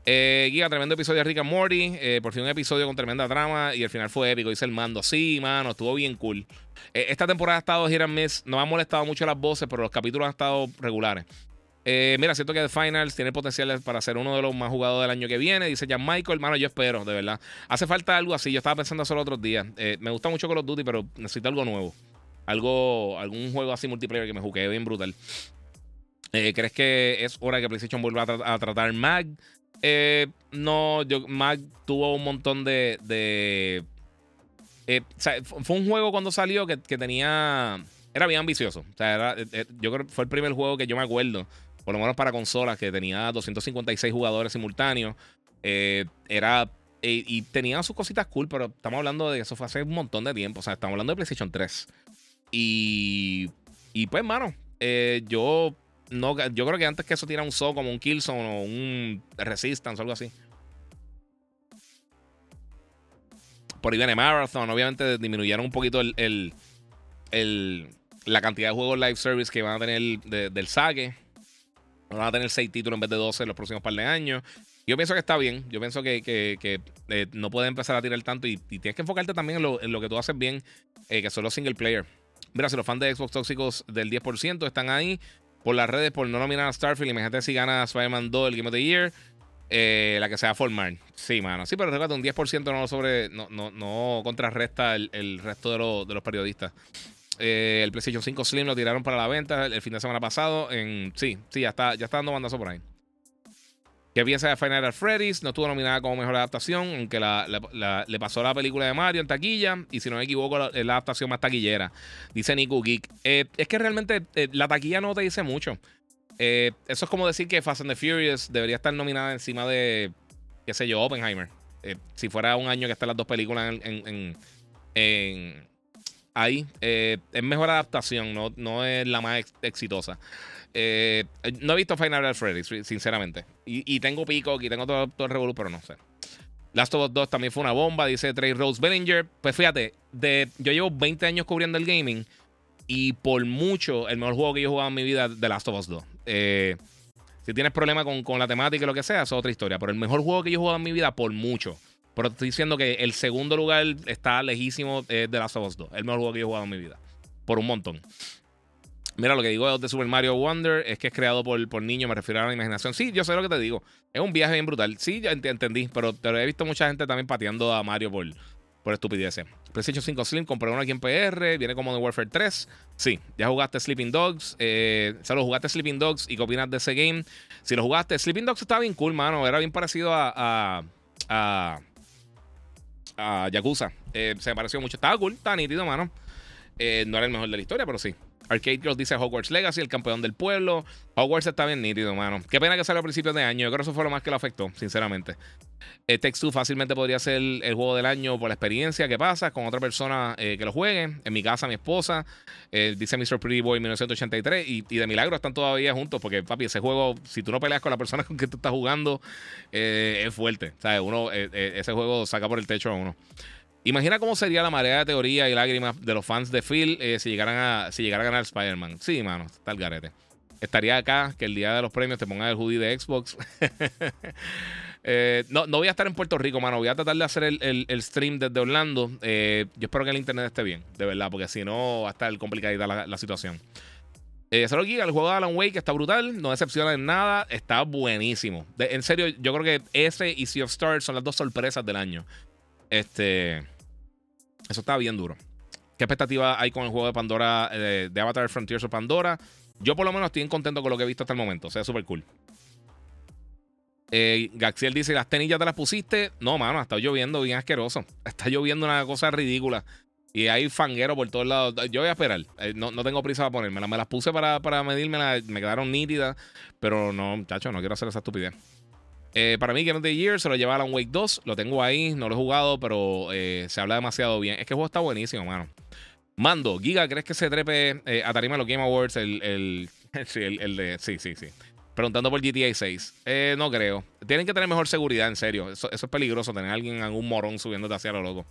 Eh, tremendo episodio de Rick and Morty. Eh, por fin un episodio con tremenda trama. Y el final fue épico. Hice el mando. Sí, mano, estuvo bien cool. Eh, esta temporada ha estado Hit and Miss. No me ha molestado mucho las voces, pero los capítulos han estado regulares. Eh, mira, siento que The Finals tiene potencial para ser uno de los más jugados del año que viene. Dice Jan Michael, hermano, yo espero, de verdad. Hace falta algo así. Yo estaba pensando eso otros días. me gusta mucho Call of Duty, pero necesito algo nuevo algo, algún juego así multiplayer que me jugué bien brutal. Eh, ¿Crees que es hora que PlayStation vuelva a, tratar Mag? Eh, no, yo, Mag tuvo un montón de. eh, fue un juego cuando salió que, tenía. Era bien ambicioso. O sea, yo creo que fue el primer juego que yo me acuerdo, por lo menos para consolas, que tenía 256 jugadores simultáneos. era. y tenía sus cositas cool, pero estamos hablando de eso fue hace un montón de tiempo. O sea, estamos hablando de PlayStation 3. Y, y pues, mano, eh, yo no, yo creo que antes que eso tira un so como un Killzone o un Resistance o algo así. Por ahí viene Marathon. Obviamente disminuyeron un poquito el, la cantidad de juegos live service que van a tener del saque. Van a tener 6 títulos en vez de 12 en los próximos par de años. Yo pienso que está bien. Yo pienso que, eh, no puedes empezar a tirar tanto y, tienes que enfocarte también en lo, que tú haces bien, eh, que son los single player. Mira, si los fans de Xbox tóxicos del 10% están ahí por las redes por no nominar a Starfield, imagínate si gana Spider-Man 2 el Game of the Year. Eh, la que se va a formar. Sí, mano. Sí, pero recuerda, un 10% no sobre. No, no, no contrarresta el, resto de, los periodistas. Eh, el PlayStation 5 Slim lo tiraron para la venta el, fin de semana pasado. Sí, sí, ya está, ya está dando bandazo por ahí. ¿Qué piensa de Final Freddy's? No estuvo nominada como mejor adaptación, aunque le pasó la película de Mario en taquilla. Y si no me equivoco, es la adaptación más taquillera. Dice Nico Geek. Eh, es que realmente eh, la taquilla no te dice mucho. Eh, eso es como decir que Fast and the Furious debería estar nominada encima de, qué sé yo, Oppenheimer. si fuera un año que están las dos películas ahí. es mejor adaptación, no, no es la más exitosa. Eh, no he visto Final Freddy, sinceramente. Y, tengo Pico y tengo todo, el Revolu, pero no sé. Last of Us 2 también fue una bomba, dice Trey Rose Bellinger. Pues fíjate, de, yo llevo 20 años cubriendo el gaming y por mucho el mejor juego que yo he jugado en mi vida The Last of Us 2. Eh, si tienes problemas con, la temática y lo que sea, es otra historia. Pero el mejor juego que yo he jugado en mi vida, por mucho. Pero estoy diciendo que el segundo lugar está lejísimo de The Last of Us 2. El mejor juego que yo he jugado en mi vida. Por un montón. Mira, lo que digo de Super Mario Wonder es que es creado por, por niños, me refiero a la imaginación. Sí, yo sé lo que te digo. Es un viaje bien brutal. Sí, ya entendí, pero, he visto mucha gente también pateando a Mario por, por estupideces. PlayStation 5 Slim, compré uno aquí en PR, viene como de Warfare 3. Sí, ya jugaste Sleeping Dogs. Eh, solo jugaste Sleeping Dogs y qué opinas de ese game. Si lo jugaste, Sleeping Dogs estaba bien cool, mano. Era bien parecido a. a, a, Yakuza. Eh, se me pareció mucho. Estaba cool, estaba nítido, mano. Eh, no era el mejor de la historia, pero sí. Arcade Girls dice Hogwarts Legacy, el campeón del pueblo. Hogwarts está bien nítido, mano. Qué pena que salió a principios de año. Yo creo que eso fue lo más que lo afectó, sinceramente. Eh, Text 2 fácilmente podría ser el, juego del año por la experiencia que pasa con otra persona eh, que lo juegue. En mi casa, mi esposa, eh, dice Mr. Pretty Boy 1983, y, de milagro están todavía juntos, porque papi, ese juego, si tú no peleas con la persona con que tú estás jugando, es fuerte. ¿Sabes? Uno, ese juego saca por el techo a uno. Imagina cómo sería la marea de teoría y lágrimas de los fans de Phil si, llegaran a, si llegara a ganar Spider-Man. Sí, mano, está el garete. Estaría acá que el día de los premios te pongan el hoodie de Xbox. Eh, no, no voy a estar en Puerto Rico, mano. Voy a tratar de hacer el, stream desde Orlando. Eh, yo espero que el internet esté bien, de verdad, porque si no va a estar complicadita la, la situación. Eh, solo aquí, el juego de Alan Wake está brutal, no decepciona en nada, está buenísimo. en serio, yo creo que ese y Sea of Stars son las dos sorpresas del año. Este. Eso está bien duro. ¿Qué expectativa hay con el juego de Pandora, de Avatar Frontiers of Pandora? Yo por lo menos estoy contento con lo que he visto hasta el momento. O sea, súper cool. Eh, Gaxiel dice: ¿Las tenis ya te las pusiste? No, mano, está lloviendo bien asqueroso. Está lloviendo una cosa ridícula. Y hay fanguero por todos lados. Yo voy a esperar. Eh, no, tengo prisa para ponérmelas. Me las puse para, para medirme. Me quedaron nítidas. Pero no, muchachos, no quiero hacer esa estupidez. Eh, para mí, Game of the Year se lo lleva Alan Wake 2. Lo tengo ahí. No lo he jugado, pero se habla demasiado bien. Es que el juego está buenísimo, mano. Mando, Giga, ¿crees que se trepe a tarima los Game Awards? El, el, el, el de. Sí, sí, sí. Preguntando por GTA 6. Eh, no creo. Tienen que tener mejor seguridad, en serio. Eso, es peligroso, tener a alguien, algún morón subiéndote hacia lo loco.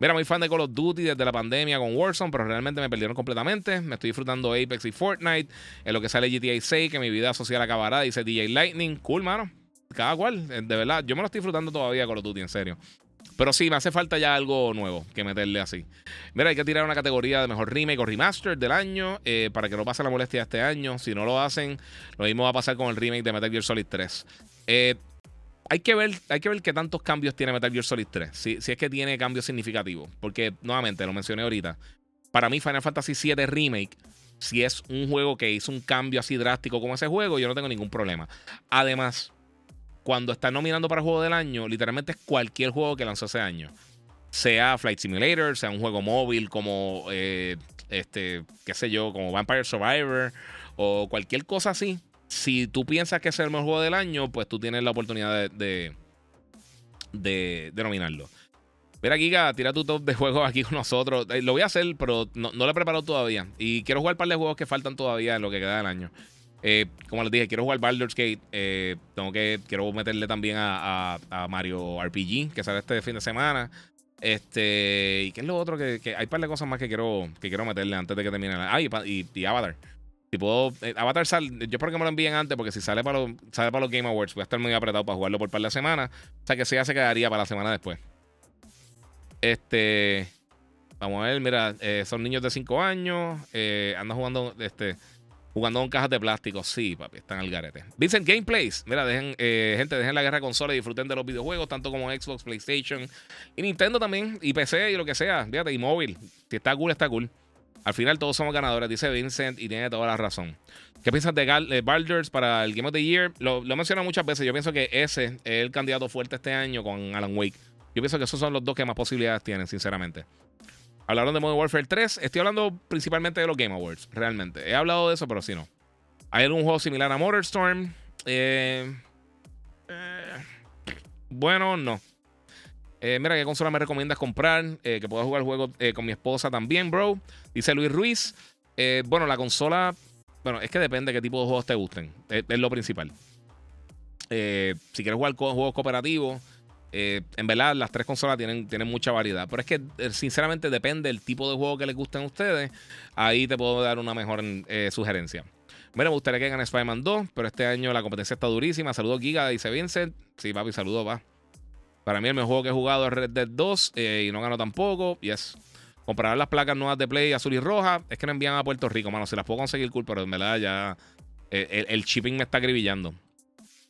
Mira, muy fan de Call of Duty desde la pandemia con Warzone, pero realmente me perdieron completamente. Me estoy disfrutando Apex y Fortnite. En lo que sale GTA 6, que mi vida social acabará, dice DJ Lightning. Cool, mano. Cada cual, eh, de verdad. Yo me lo estoy disfrutando todavía Call of Duty, en serio. Pero sí, me hace falta ya algo nuevo que meterle así. Mira, hay que tirar una categoría de mejor remake o remaster del año eh, para que no pase la molestia este año. Si no lo hacen, lo mismo va a pasar con el remake de Metal Gear Solid 3. Eh, hay que, ver, hay que ver qué tantos cambios tiene Metal Gear Solid 3. Si, si es que tiene cambios significativos. Porque, nuevamente, lo mencioné ahorita. Para mí, Final Fantasy VII Remake si es un juego que hizo un cambio así drástico como ese juego, yo no tengo ningún problema. Además, cuando están nominando para juego del año, literalmente es cualquier juego que lanzó ese año. Sea Flight Simulator, sea un juego móvil como, eh, este, qué sé yo, como Vampire Survivor o cualquier cosa así. Si tú piensas que es el mejor juego del año, pues tú tienes la oportunidad de, de, de, nominarlo. Mira, Giga, tira tu top de juegos aquí con nosotros. Eh, lo voy a hacer, pero no, no, lo he preparado todavía. Y quiero jugar un par de juegos que faltan todavía en lo que queda del año. Eh, como les dije, quiero jugar Baldur's Gate. Eh, tengo que, quiero meterle también a, Mario RPG, que sale este fin de semana. Este, ¿y qué es lo otro? Que, hay un par de cosas más que quiero, que quiero meterle antes de que termine. Ah, y, y, Avatar. Si puedo, eh, Avatar sale, yo espero que me lo envíen antes, porque si sale para, los, sale para los Game Awards, voy a estar muy apretado para jugarlo por par de semanas. O sea que sí ya se quedaría para la semana después. Este, vamos a ver, mira, son niños de 5 años, andan jugando, este, Jugando con cajas de plástico. Sí, papi, están al garete. Vincent Gameplays. Mira, dejen, eh, gente, dejen la guerra consola y disfruten de los videojuegos, tanto como Xbox, PlayStation y Nintendo también, y PC y lo que sea. Fíjate, y móvil. Si está cool, está cool. Al final todos somos ganadores, dice Vincent, y tiene toda la razón. ¿Qué piensas de Baldur's para el Game of the Year? Lo, lo he mencionado muchas veces. Yo pienso que ese es el candidato fuerte este año con Alan Wake. Yo pienso que esos son los dos que más posibilidades tienen, sinceramente. Hablaron de Modern Warfare 3. Estoy hablando principalmente de los Game Awards, realmente. He hablado de eso, pero sí no. ¿Hay algún juego similar a Motorstorm? Eh, eh, bueno, no. Eh, mira, ¿qué consola me recomiendas comprar? que pueda jugar el juego con mi esposa también, bro. Dice Luis Ruiz. bueno, la consola. Bueno, es que depende de qué tipo de juegos te gusten. Es lo principal. si quieres jugar juegos cooperativos eh, en verdad, las tres consolas tienen, tienen mucha variedad. Pero es que, eh, sinceramente, depende del tipo de juego que les gusten a ustedes. Ahí te puedo dar una mejor eh, sugerencia. Mira, me gustaría que gane Spider-Man 2, pero este año la competencia está durísima. Saludos, Giga, dice Vincent. Sí, papi, saludos, va. Para mí, el mejor juego que he jugado es Red Dead 2 y no ganó tampoco. Yes. Comprar las placas nuevas de Play azul y roja. Es que no envían a Puerto Rico, mano. Si las puedo conseguir, cool, pero en verdad ya el, el shipping me está acribillando.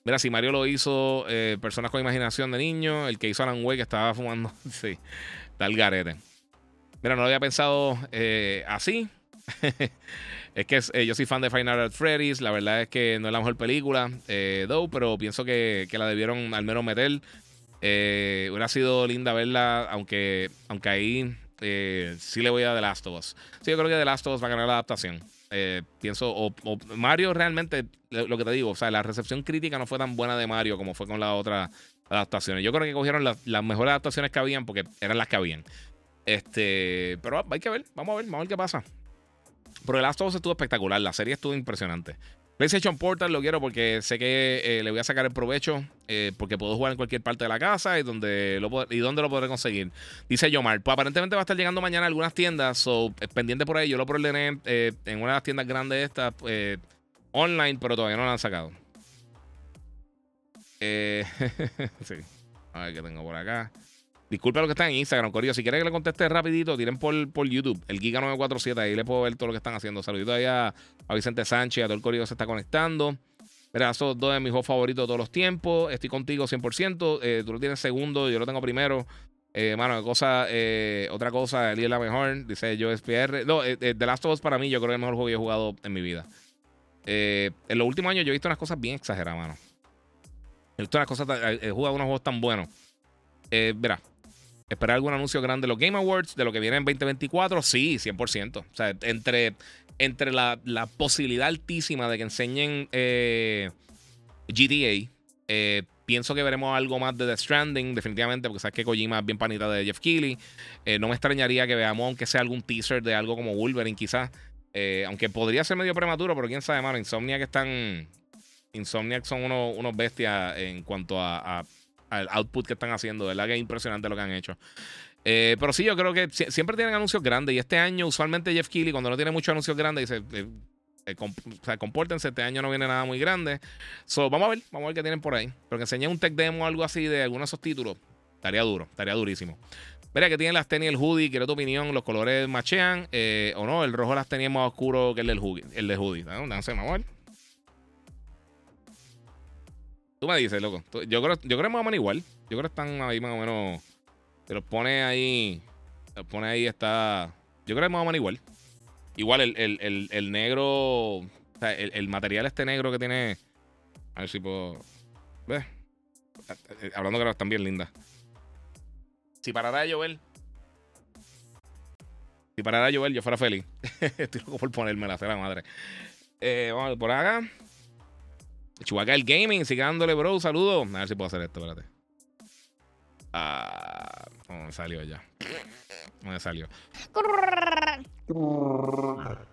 Mira, si Mario lo hizo eh, Personas con Imaginación de Niño, el que hizo Alan Wake que estaba fumando, sí, tal garete. Mira, no lo había pensado eh, así. es que eh, yo soy fan de Final Art Freddy's. La verdad es que no es la mejor película, eh, pero pienso que, la debieron al menos meter. hubiera sido linda verla, aunque, aunque ahí sí le voy a The Last of Us. Sí, yo creo que The Last of Us va a ganar la adaptación. Eh, pienso, o, Mario realmente, lo que te digo, o sea, la recepción crítica no fue tan buena de Mario como fue con la otra, adaptaciones. Yo creo que cogieron las, mejores adaptaciones que habían porque eran las que habían. Este, pero hay que ver, vamos a ver, vamos a ver qué pasa. Pero el Last of Us estuvo espectacular, la serie estuvo impresionante. PlayStation Portal lo quiero porque sé que eh, le voy a sacar el provecho eh, porque puedo jugar en cualquier parte de la casa y donde lo, y donde lo podré conseguir. Dice Yomar, pues aparentemente va a estar llegando mañana algunas tiendas, so, pendiente por ahí. Yo lo preordené eh, en una de las tiendas grandes estas online, pero todavía no lo han sacado. sí. A ver qué tengo por acá. Disculpe lo que está en Instagram, Corillo. Si quieren que le conteste rapidito, tiren por, por YouTube, el Giga947. Ahí le puedo ver todo lo que están haciendo. Saludito ahí a, Vicente Sánchez, a todo el Corillo se está conectando. Mira, son dos de mis juegos favoritos de todos los tiempos. Estoy contigo 100%. Eh, tú lo tienes segundo, yo lo tengo primero. Eh, mano, cosa, eh, otra cosa, Eli es la mejor. Dice yo SPR. No, eh, The Last of Us para mí, yo creo que es el mejor juego que he jugado en mi vida. en los últimos años yo he visto unas cosas bien exageradas, mano. He visto unas cosas, he jugado unos juegos tan buenos. verá, ¿Esperar algún anuncio grande de los Game Awards, de lo que viene en 2024? Sí, 100%. O sea, entre, entre la, posibilidad altísima de que enseñen eh, GTA, eh, pienso que veremos algo más de The Stranding, definitivamente, porque sabes que Kojima es bien panita de Jeff Keighley. Eh, no me extrañaría que veamos, aunque sea algún teaser de algo como Wolverine, quizás. aunque podría ser medio prematuro, pero quién sabe, mano. Insomniac están. Insomniac son unos, unos bestias en cuanto a al output que están haciendo. Verdad que es impresionante lo que han hecho. Eh, pero sí, yo creo que siempre tienen anuncios grandes. Y este año, usualmente Jeff Keighley, cuando no tiene muchos anuncios grandes, dice. Eh, eh, o sea, compórtense, este año no viene nada muy grande. So, vamos a ver, vamos a ver qué tienen por ahí. Pero que enseñen un tech demo o algo así de algunos de esos títulos. Estaría duro, estaría durísimo. Mira que tienen las tenis el hoodie, quiero tu opinión, los colores machean o no, el rojo las tenías más oscuro que el del hoodie, el de hoodie. ¿no? vamos a ver. Tú me dices, loco. Yo creo, yo creo que más o menos igual. Yo creo que están ahí más o menos. Te los pone ahí. Te los pone ahí, está. Yo creo que más o menos igual. Igual el, el, el, negro. O sea, el, material este negro que tiene. A ver si puedo. ¿Ves? Hablando que están bien lindas. Si parara de llover. Si parara de llover, yo fuera feliz. Estoy loco por ponerme la la madre. Eh, vamos por acá. Chubaca el Gaming, sigue dándole, bro. Saludos. A ver si puedo hacer esto, espérate. Ah, me salió ya. No me salió.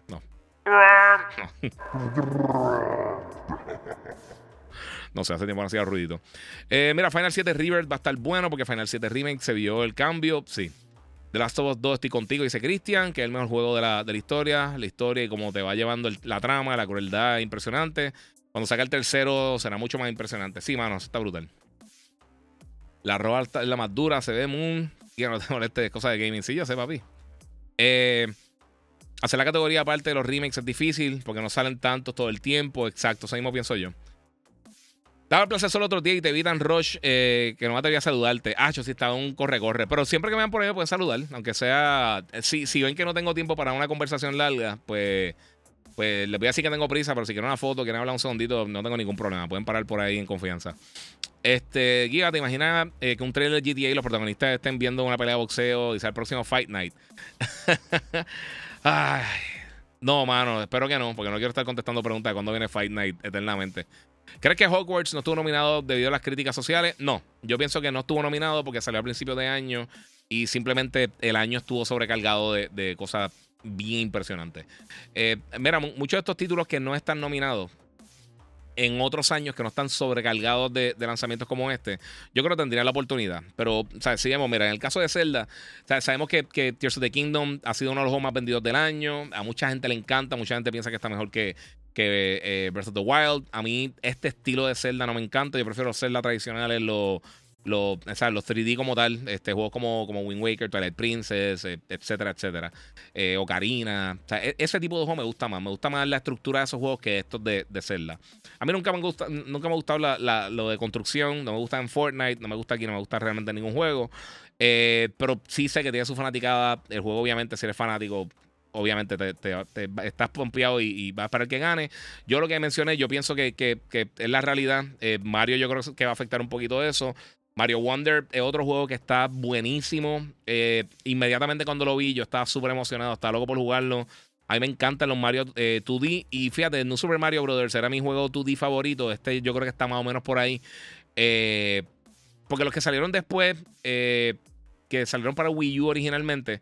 No. No sé, hace tiempo no hacía ruidito. Eh, mira, Final 7 River va a estar bueno porque Final 7 Remake se vio el cambio. Sí. The Last of Us 2 estoy contigo, dice Cristian, que es el mejor juego de la, de la historia. La historia y cómo te va llevando la trama, la crueldad impresionante. Cuando saca el tercero será mucho más impresionante. Sí, mano, está brutal. La roba es la más dura, se ve muy... Y no te moleste cosas de gaming. Sí, yo sé, papi. Eh, hacer la categoría aparte de los remakes es difícil porque no salen tantos todo el tiempo. Exacto, eso mismo pienso yo. Daba el placer solo otro día y te evitan Rush, eh, que no me atreví a saludarte. Ah, yo sí estaba un corre-corre. Pero siempre que me vean por ahí me pueden saludar. Aunque sea. Eh, si ven que no tengo tiempo para una conversación larga, pues pues les voy a decir que tengo prisa, pero si quieren una foto, quieren hablar un segundito, no tengo ningún problema. Pueden parar por ahí en confianza. Este, Giga, ¿te imaginas eh, que un trailer de GTA y los protagonistas estén viendo una pelea de boxeo y sea el próximo Fight Night? Ay, no, mano, espero que no, porque no quiero estar contestando preguntas de cuándo viene Fight Night eternamente. ¿Crees que Hogwarts no estuvo nominado debido a las críticas sociales? No, yo pienso que no estuvo nominado porque salió a principio de año y simplemente el año estuvo sobrecargado de cosas bien impresionante. Eh, mira, muchos de estos títulos que no están nominados en otros años que no están sobrecargados de, lanzamientos como este, yo creo que tendrían la oportunidad. Pero, o sea, sigamos, mira, en el caso de Zelda, sabemos que, que, Tears of the Kingdom ha sido uno de los juegos más vendidos del año. A mucha gente le encanta, mucha gente piensa que está mejor que, que eh, Breath of the Wild. A mí este estilo de Zelda no me encanta. Yo prefiero Zelda tradicionales, los los, los 3D como tal, este, juegos como, como Wind Waker, Twilight Princess, eh, etcétera, etcétera. Eh, Ocarina. O sea, e, ese tipo de juego me gusta más. Me gusta más la estructura de esos juegos que estos de, de Zelda. A mí nunca me gusta, nunca me ha gustado lo de construcción. No me gusta en Fortnite, no me gusta aquí, no me gusta realmente ningún juego. Eh, pero sí sé que tiene su fanaticada. El juego, obviamente, si eres fanático, obviamente te, estás pompeado y, vas a esperar que gane. Yo lo que mencioné, yo pienso que, es la realidad. Mario yo creo que va a afectar un poquito eso. Mario Wonder es otro juego que está buenísimo. Eh, inmediatamente cuando lo vi, yo estaba súper emocionado, estaba loco por jugarlo. A mí me encantan los Mario 2D. Eh, y fíjate, no Super Mario Brothers era mi juego 2D favorito. Este yo creo que está más o menos por ahí. Eh, porque los que salieron después, que salieron para Wii U originalmente,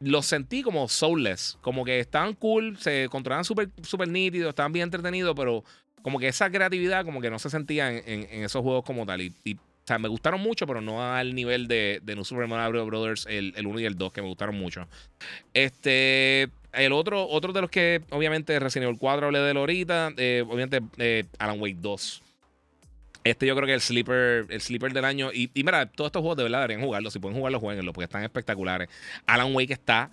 los sentí como soulless. Como que estaban cool, se controlaban súper super nítidos, estaban bien entretenidos, pero como que esa creatividad como que no se sentía en, esos juegos como tal. Y, o sea, me gustaron mucho, pero no al nivel de, de New Super Bros. El, el 1 y el 2, que me gustaron mucho. Este. El otro, otro de los que, obviamente, Resident Evil 4 hablé de él ahorita. Eh, obviamente, eh, Alan Wake 2. Este yo creo que es el sleeper, el sleeper del año. Y, mira, todos estos juegos de verdad deberían jugarlos. Si pueden jugarlos, jueguenlos, porque están espectaculares. Alan Wake está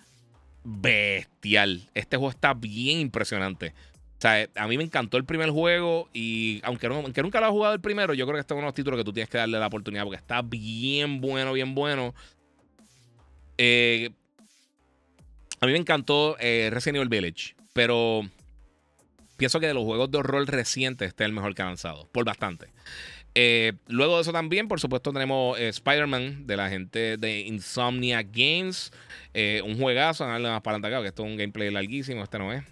bestial. Este juego está bien impresionante. O sea, a mí me encantó el primer juego y aunque, nunca lo he jugado el primero, yo creo que este es uno de los títulos que tú tienes que darle la oportunidad porque está bien bueno, bien bueno. Eh, a mí me encantó eh, Resident Evil Village, pero pienso que de los juegos de horror recientes este es el mejor que ha lanzado, por bastante. Eh, luego de eso también, por supuesto, tenemos Spider-Man de la gente de Insomnia Games. un juegazo, nada más para que esto es un gameplay larguísimo, este no es.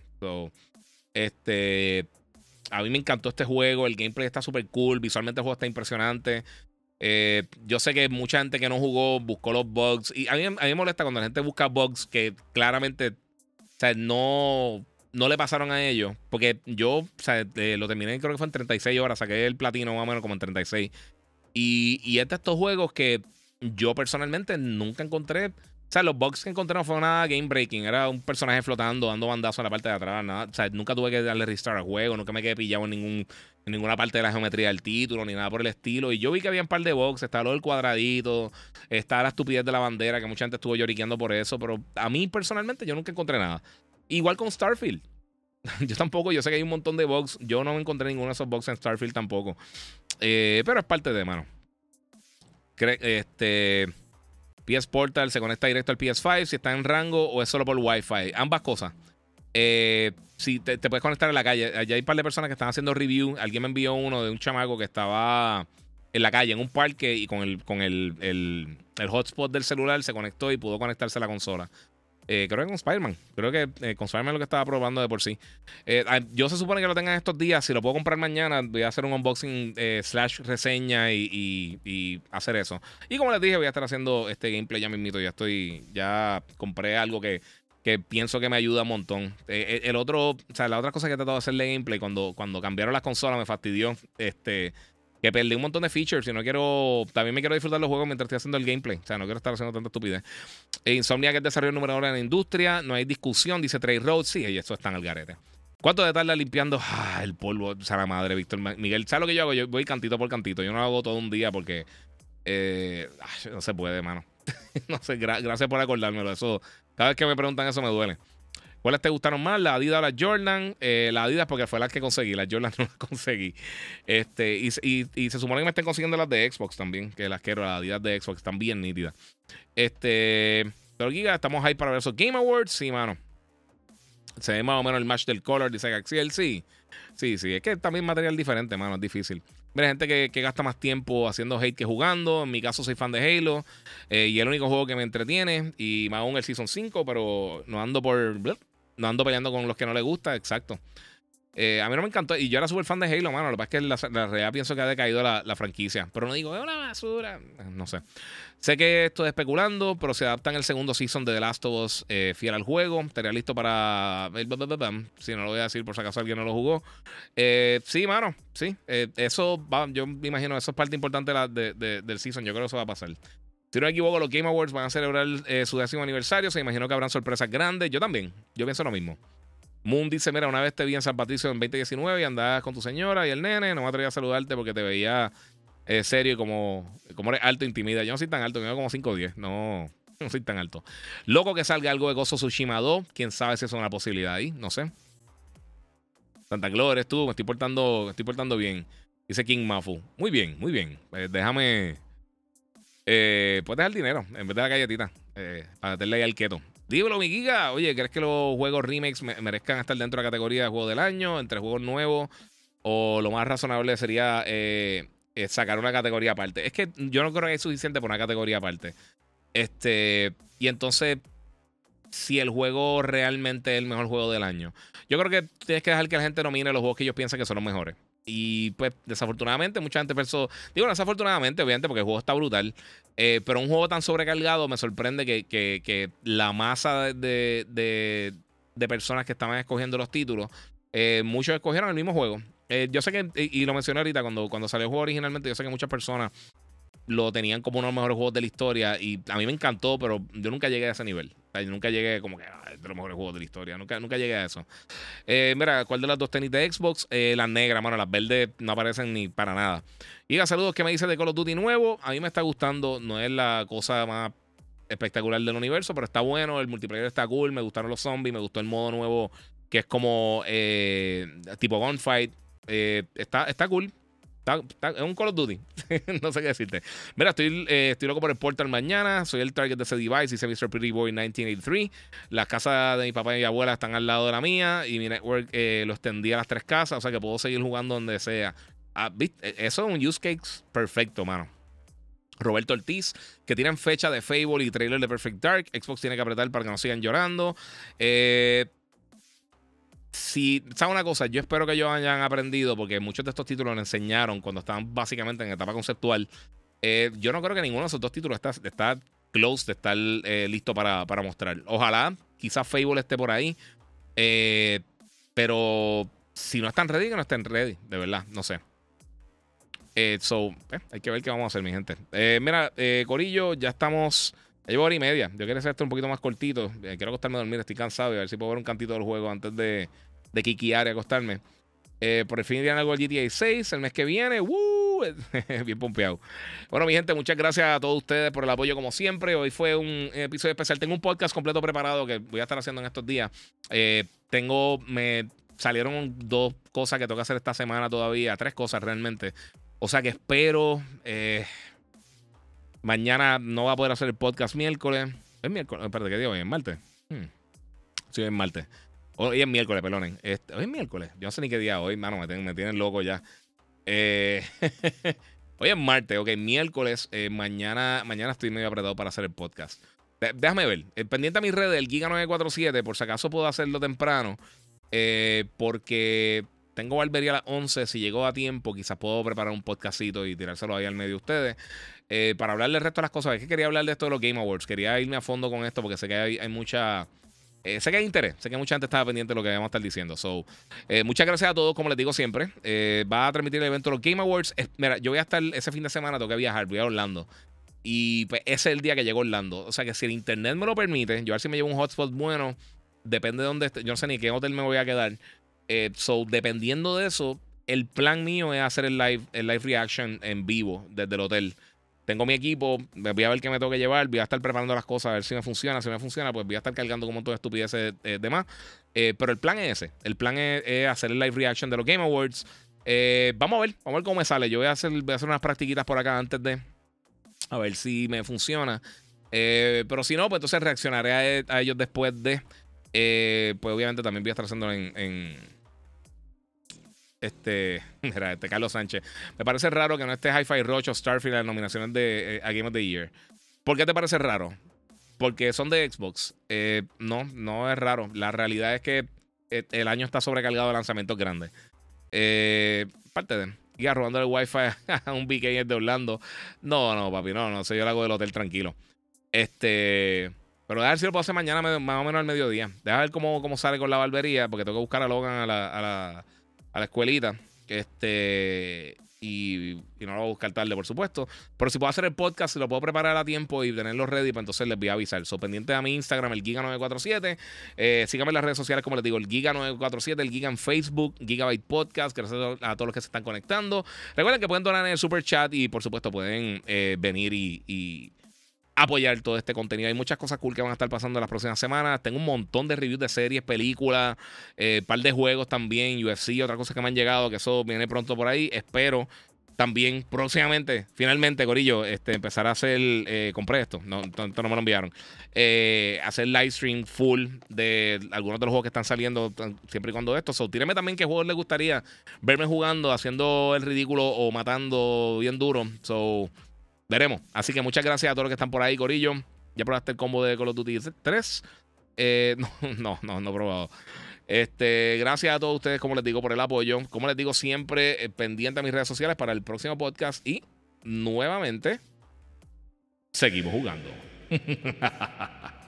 Este, a mí me encantó este juego, el gameplay está súper cool, visualmente el juego está impresionante. Eh, yo sé que mucha gente que no jugó buscó los bugs. Y a mí, a mí me molesta cuando la gente busca bugs que claramente no, no le pasaron a ellos. Porque yo eh, lo terminé, creo que fue en 36 horas. Saqué el platino más o menos como en 36. Y, y es de estos juegos que yo personalmente nunca encontré o sea, los bugs que encontré no fue nada game breaking. Era un personaje flotando, dando bandazo en la parte de atrás. Nada. O sea, nunca tuve que darle restart al juego. Nunca me quedé pillado en, ningún, en ninguna parte de la geometría del título, ni nada por el estilo. Y yo vi que había un par de bugs. Estaba lo del cuadradito. Estaba la estupidez de la bandera, que mucha gente estuvo lloriqueando por eso. Pero a mí personalmente yo nunca encontré nada. Igual con Starfield. yo tampoco, yo sé que hay un montón de bugs. Yo no encontré ninguno de esos bugs en Starfield tampoco. Eh, pero es parte de, mano. Este. PS Portal se conecta directo al PS5 si está en rango o es solo por Wi-Fi. Ambas cosas. Eh, si te, puedes conectar en la calle. Allá hay un par de personas que están haciendo review. Alguien me envió uno de un chamaco que estaba en la calle, en un parque, y con el, con el, el hotspot del celular se conectó y pudo conectarse a la consola. Eh, creo que con Spider-Man. Creo que eh, con Spider-Man lo que estaba probando de por sí. Eh, ah, yo se supone que lo tengan estos días. Si lo puedo comprar mañana, voy a hacer un unboxing slash reseña y, hacer eso. Y como les dije, voy a estar haciendo este gameplay ya mismito. Ya estoy. Ya compré algo que, pienso que me ayuda un montón. el otro, o sea, la otra cosa que he tratado de hacerle gameplay cuando, cuando cambiaron las consolas me fastidió. Este que perdí un montón de features y no quiero. También me quiero disfrutar los juegos mientras estoy haciendo el gameplay. O sea, no quiero estar haciendo tanta estupidez. Insomnia, que es desarrollo número uno en la industria. No hay discusión, dice Trey Road. Sí, y eso está en el garete. ¿Cuánto de tarda limpiando ah, el polvo? O sea, la madre, Víctor Miguel. ¿Sabes lo que yo hago? Yo voy cantito por cantito. Yo no lo hago todo un día porque. Eh, no se puede, mano. no sé, gracias por acordármelo. Eso, cada vez que me preguntan eso me duele. ¿Cuáles te gustaron más? La Adidas o la Jordan. Eh, la Adidas porque fue la que conseguí. La Jordan no la conseguí. Este, y, se supone que me estén consiguiendo las de Xbox también. Que las quiero, las Adidas de Xbox. Están bien nítidas. Este. Pero Giga, estamos ahí para ver esos Game Awards. Sí, mano. Se ve más o menos el match del color, dice Gaxiel. Sí. Sí, sí. Es que también material diferente, mano. Es difícil. Mira, gente que, gasta más tiempo haciendo hate que jugando. En mi caso, soy fan de Halo. Eh, y el único juego que me entretiene. Y más aún el Season 5, pero no ando por no ando peleando con los que no le gusta, exacto. Eh, a mí no me encantó. Y yo era súper fan de Halo, mano. Lo que pasa es que la, la realidad pienso que ha decaído la, la, franquicia. Pero no digo, es una basura. No sé. Sé que estoy especulando, pero se adaptan el segundo season de The Last of Us eh, fiel al juego. Estaría listo para. Si no lo voy a decir por si acaso alguien no lo jugó. Eh, sí, mano. Sí. eso va. Yo me imagino, eso es parte importante de del season. Yo creo que eso va a pasar. Si no me equivoco, los Game Awards van a celebrar eh, su décimo aniversario. Se imagino que habrán sorpresas grandes. Yo también. Yo pienso lo mismo. Moon dice: Mira, una vez te vi en San Patricio en 2019 y andabas con tu señora y el nene. No me atreví a saludarte porque te veía eh, serio y como, como eres alto, intimida. Yo no soy tan alto, me veo como 5 o 10. No, no soy tan alto. Loco que salga algo de Gozo Tsushima 2. Quién sabe si es una posibilidad ahí. No sé. Santa Gloria, tú. Me estoy portando, estoy portando bien. Dice King Mafu. Muy bien, muy bien. Eh, déjame. Eh, puedes dejar dinero en vez de la galletita eh, para meterle ahí al keto. Dímelo, mi giga. Oye, ¿crees que los juegos remakes merezcan estar dentro de la categoría de juego del año, entre juegos nuevos? O lo más razonable sería eh, sacar una categoría aparte. Es que yo no creo que es suficiente por una categoría aparte. Este. Y entonces, si el juego realmente es el mejor juego del año. Yo creo que tienes que dejar que la gente nomine los juegos que ellos piensan que son los mejores. Y pues, desafortunadamente, mucha gente pensó. Digo, desafortunadamente, obviamente, porque el juego está brutal. Eh, pero un juego tan sobrecargado me sorprende que, que, la masa de, de, de, personas que estaban escogiendo los títulos, eh, muchos escogieron el mismo juego. Eh, yo sé que, y, lo mencioné ahorita, cuando, cuando salió el juego originalmente, yo sé que muchas personas lo tenían como uno de los mejores juegos de la historia y a mí me encantó, pero yo nunca llegué a ese nivel. yo nunca llegué como que ah, de los mejores juegos de la historia. Nunca, nunca llegué a eso. Eh, mira, ¿cuál de las dos tenis de Xbox? Eh, las negras, mano, las verdes no aparecen ni para nada. Y saludos, ¿qué me dice de Call of Duty nuevo? A mí me está gustando, no es la cosa más espectacular del universo, pero está bueno, el multiplayer está cool, me gustaron los zombies, me gustó el modo nuevo que es como eh, tipo gunfight. está, está cool es un Call of Duty. no sé qué decirte. Mira, estoy, eh, estoy loco por el Portal mañana. Soy el target de ese device. Dice Mr. Pretty Boy 1983. Las casas de mi papá y mi abuela están al lado de la mía. Y mi network eh, lo extendí a las tres casas. O sea que puedo seguir jugando donde sea. Ah, e, eso es un use case perfecto, mano. Roberto Ortiz, que tienen fecha de Fable y trailer de Perfect Dark. Xbox tiene que apretar para que no sigan llorando. Eh, si, ¿sabes una cosa? Yo espero que ellos hayan aprendido, porque muchos de estos títulos lo enseñaron cuando estaban básicamente en etapa conceptual. Eh, yo no creo que ninguno de esos dos títulos está, está close de estar eh, listo para, para, mostrar. Ojalá, quizás Fable esté por ahí. Eh, pero si no están ready, que no estén ready, de verdad, no sé. so, hay que ver qué vamos a hacer, mi gente. mira, Corillo, ya estamos. Ya llevo hora y media. Yo quiero hacer esto un poquito más cortito. quiero acostarme a dormir, estoy cansado y a ver si puedo ver un cantito del juego antes de, de kikiar y acostarme. Eh, por el fin de algo al GTA 6 el mes que viene. ¡Woo! Bien pompeado. Bueno, mi gente, muchas gracias a todos ustedes por el apoyo como siempre. Hoy fue un episodio especial. Tengo un podcast completo preparado que voy a estar haciendo en estos días. Eh, tengo, me salieron dos cosas que tengo que hacer esta semana todavía. Tres cosas realmente. O sea que espero. Eh, mañana no va a poder hacer el podcast miércoles. Es miércoles. Espérate, ¿qué día hoy? ¿Es martes? Hmm. Sí, es martes. Hoy es miércoles, perdonen. Este, hoy es miércoles. Yo no sé ni qué día hoy, mano. Me tienen, loco ya. Eh, hoy es martes, ok. Miércoles. Eh, mañana, mañana estoy medio apretado para hacer el podcast. déjame ver. Eh, pendiente a mi red del Giga947. Por si acaso puedo hacerlo temprano. porque tengo barbería a las 11. Si llego a tiempo, quizás puedo preparar un podcastito y tirárselo ahí al medio de ustedes. para hablar del resto de las cosas. Es que quería hablar de esto de los Game Awards. Quería irme a fondo con esto porque sé que hay mucha eh, sé que hay interés, sé que mucha gente estaba pendiente de lo que vamos a estar diciendo. So, eh, muchas gracias a todos, como les digo siempre. Eh, va a transmitir el evento los Game Awards. mira, yo voy a estar ese fin de semana, tengo viajar, voy a Orlando. Y pues ese es el día que llegó Orlando. O sea que si el internet me lo permite, yo a ver si me llevo un hotspot bueno. Depende de dónde esté. Yo no sé ni qué hotel me voy a quedar. So, dependiendo de eso, el plan mío es hacer el live, el live reaction en vivo desde el hotel tengo mi equipo, voy a ver qué me tengo que llevar, voy a estar preparando las cosas a ver si me funciona. Si me funciona, pues voy a estar cargando un montón de estupideces eh, de más. Eh, pero el plan es ese. El plan es, hacer el live reaction de los Game Awards. Eh, vamos a ver, vamos a ver cómo me sale. Yo voy a hacer, voy a hacer unas practiquitas por acá antes de. A ver si me funciona. pero si no, pues entonces reaccionaré a, ellos después de. pues obviamente también voy a estar haciendo en este, mira, este Carlos Sánchez. Me parece raro que no esté Hi-Fi Rush o Starfield en las nominaciones de eh, Game of the Year. ¿Por qué te parece raro? Porque son de Xbox. Eh, no, no es raro. La realidad es que eh, el año está sobrecargado de lanzamientos grandes. parte de. Ya robando el wifi a un BK de Orlando. No, no, papi, no, no. Sé yo lo hago del hotel tranquilo. Este. Pero a ver si lo puedo hacer mañana más o menos al mediodía. Deja ver cómo, cómo sale con la barbería. Porque tengo que buscar a Logan a la escuelita. Este. Y, y, no lo voy a buscar tarde, por supuesto. Pero si puedo hacer el podcast, lo puedo preparar a tiempo y tenerlo ready, pues entonces les voy a avisar. So, pendiente a mi Instagram, el Giga947. Eh, síganme en las redes sociales, como les digo, el Giga947, el Giga en Facebook, Gigabyte Podcast. Gracias a todos los que se están conectando. Recuerden que pueden donar en el super chat y, por supuesto, pueden eh, venir y apoyar todo este contenido. Hay muchas cosas cool que van a estar pasando en las próximas semanas. Tengo un montón de reviews de series, películas, eh, par de juegos también, UFC, otra cosa que me han llegado, que eso viene pronto por ahí. Espero también próximamente, finalmente, Corillo, este, empezar a hacer, eh, compré esto, no, no, no me lo enviaron, eh, hacer live stream full de algunos de los juegos que están saliendo siempre y cuando esto. So, tíreme también qué juegos les gustaría verme jugando, haciendo el ridículo o matando bien duro. So, Veremos. Así que muchas gracias a todos los que están por ahí, Corillo. Ya probaste el combo de Call of Duty 3. Eh, no, no, no, he probado. Este, gracias a todos ustedes, como les digo, por el apoyo. Como les digo, siempre eh, pendiente a mis redes sociales para el próximo podcast. Y nuevamente, seguimos jugando.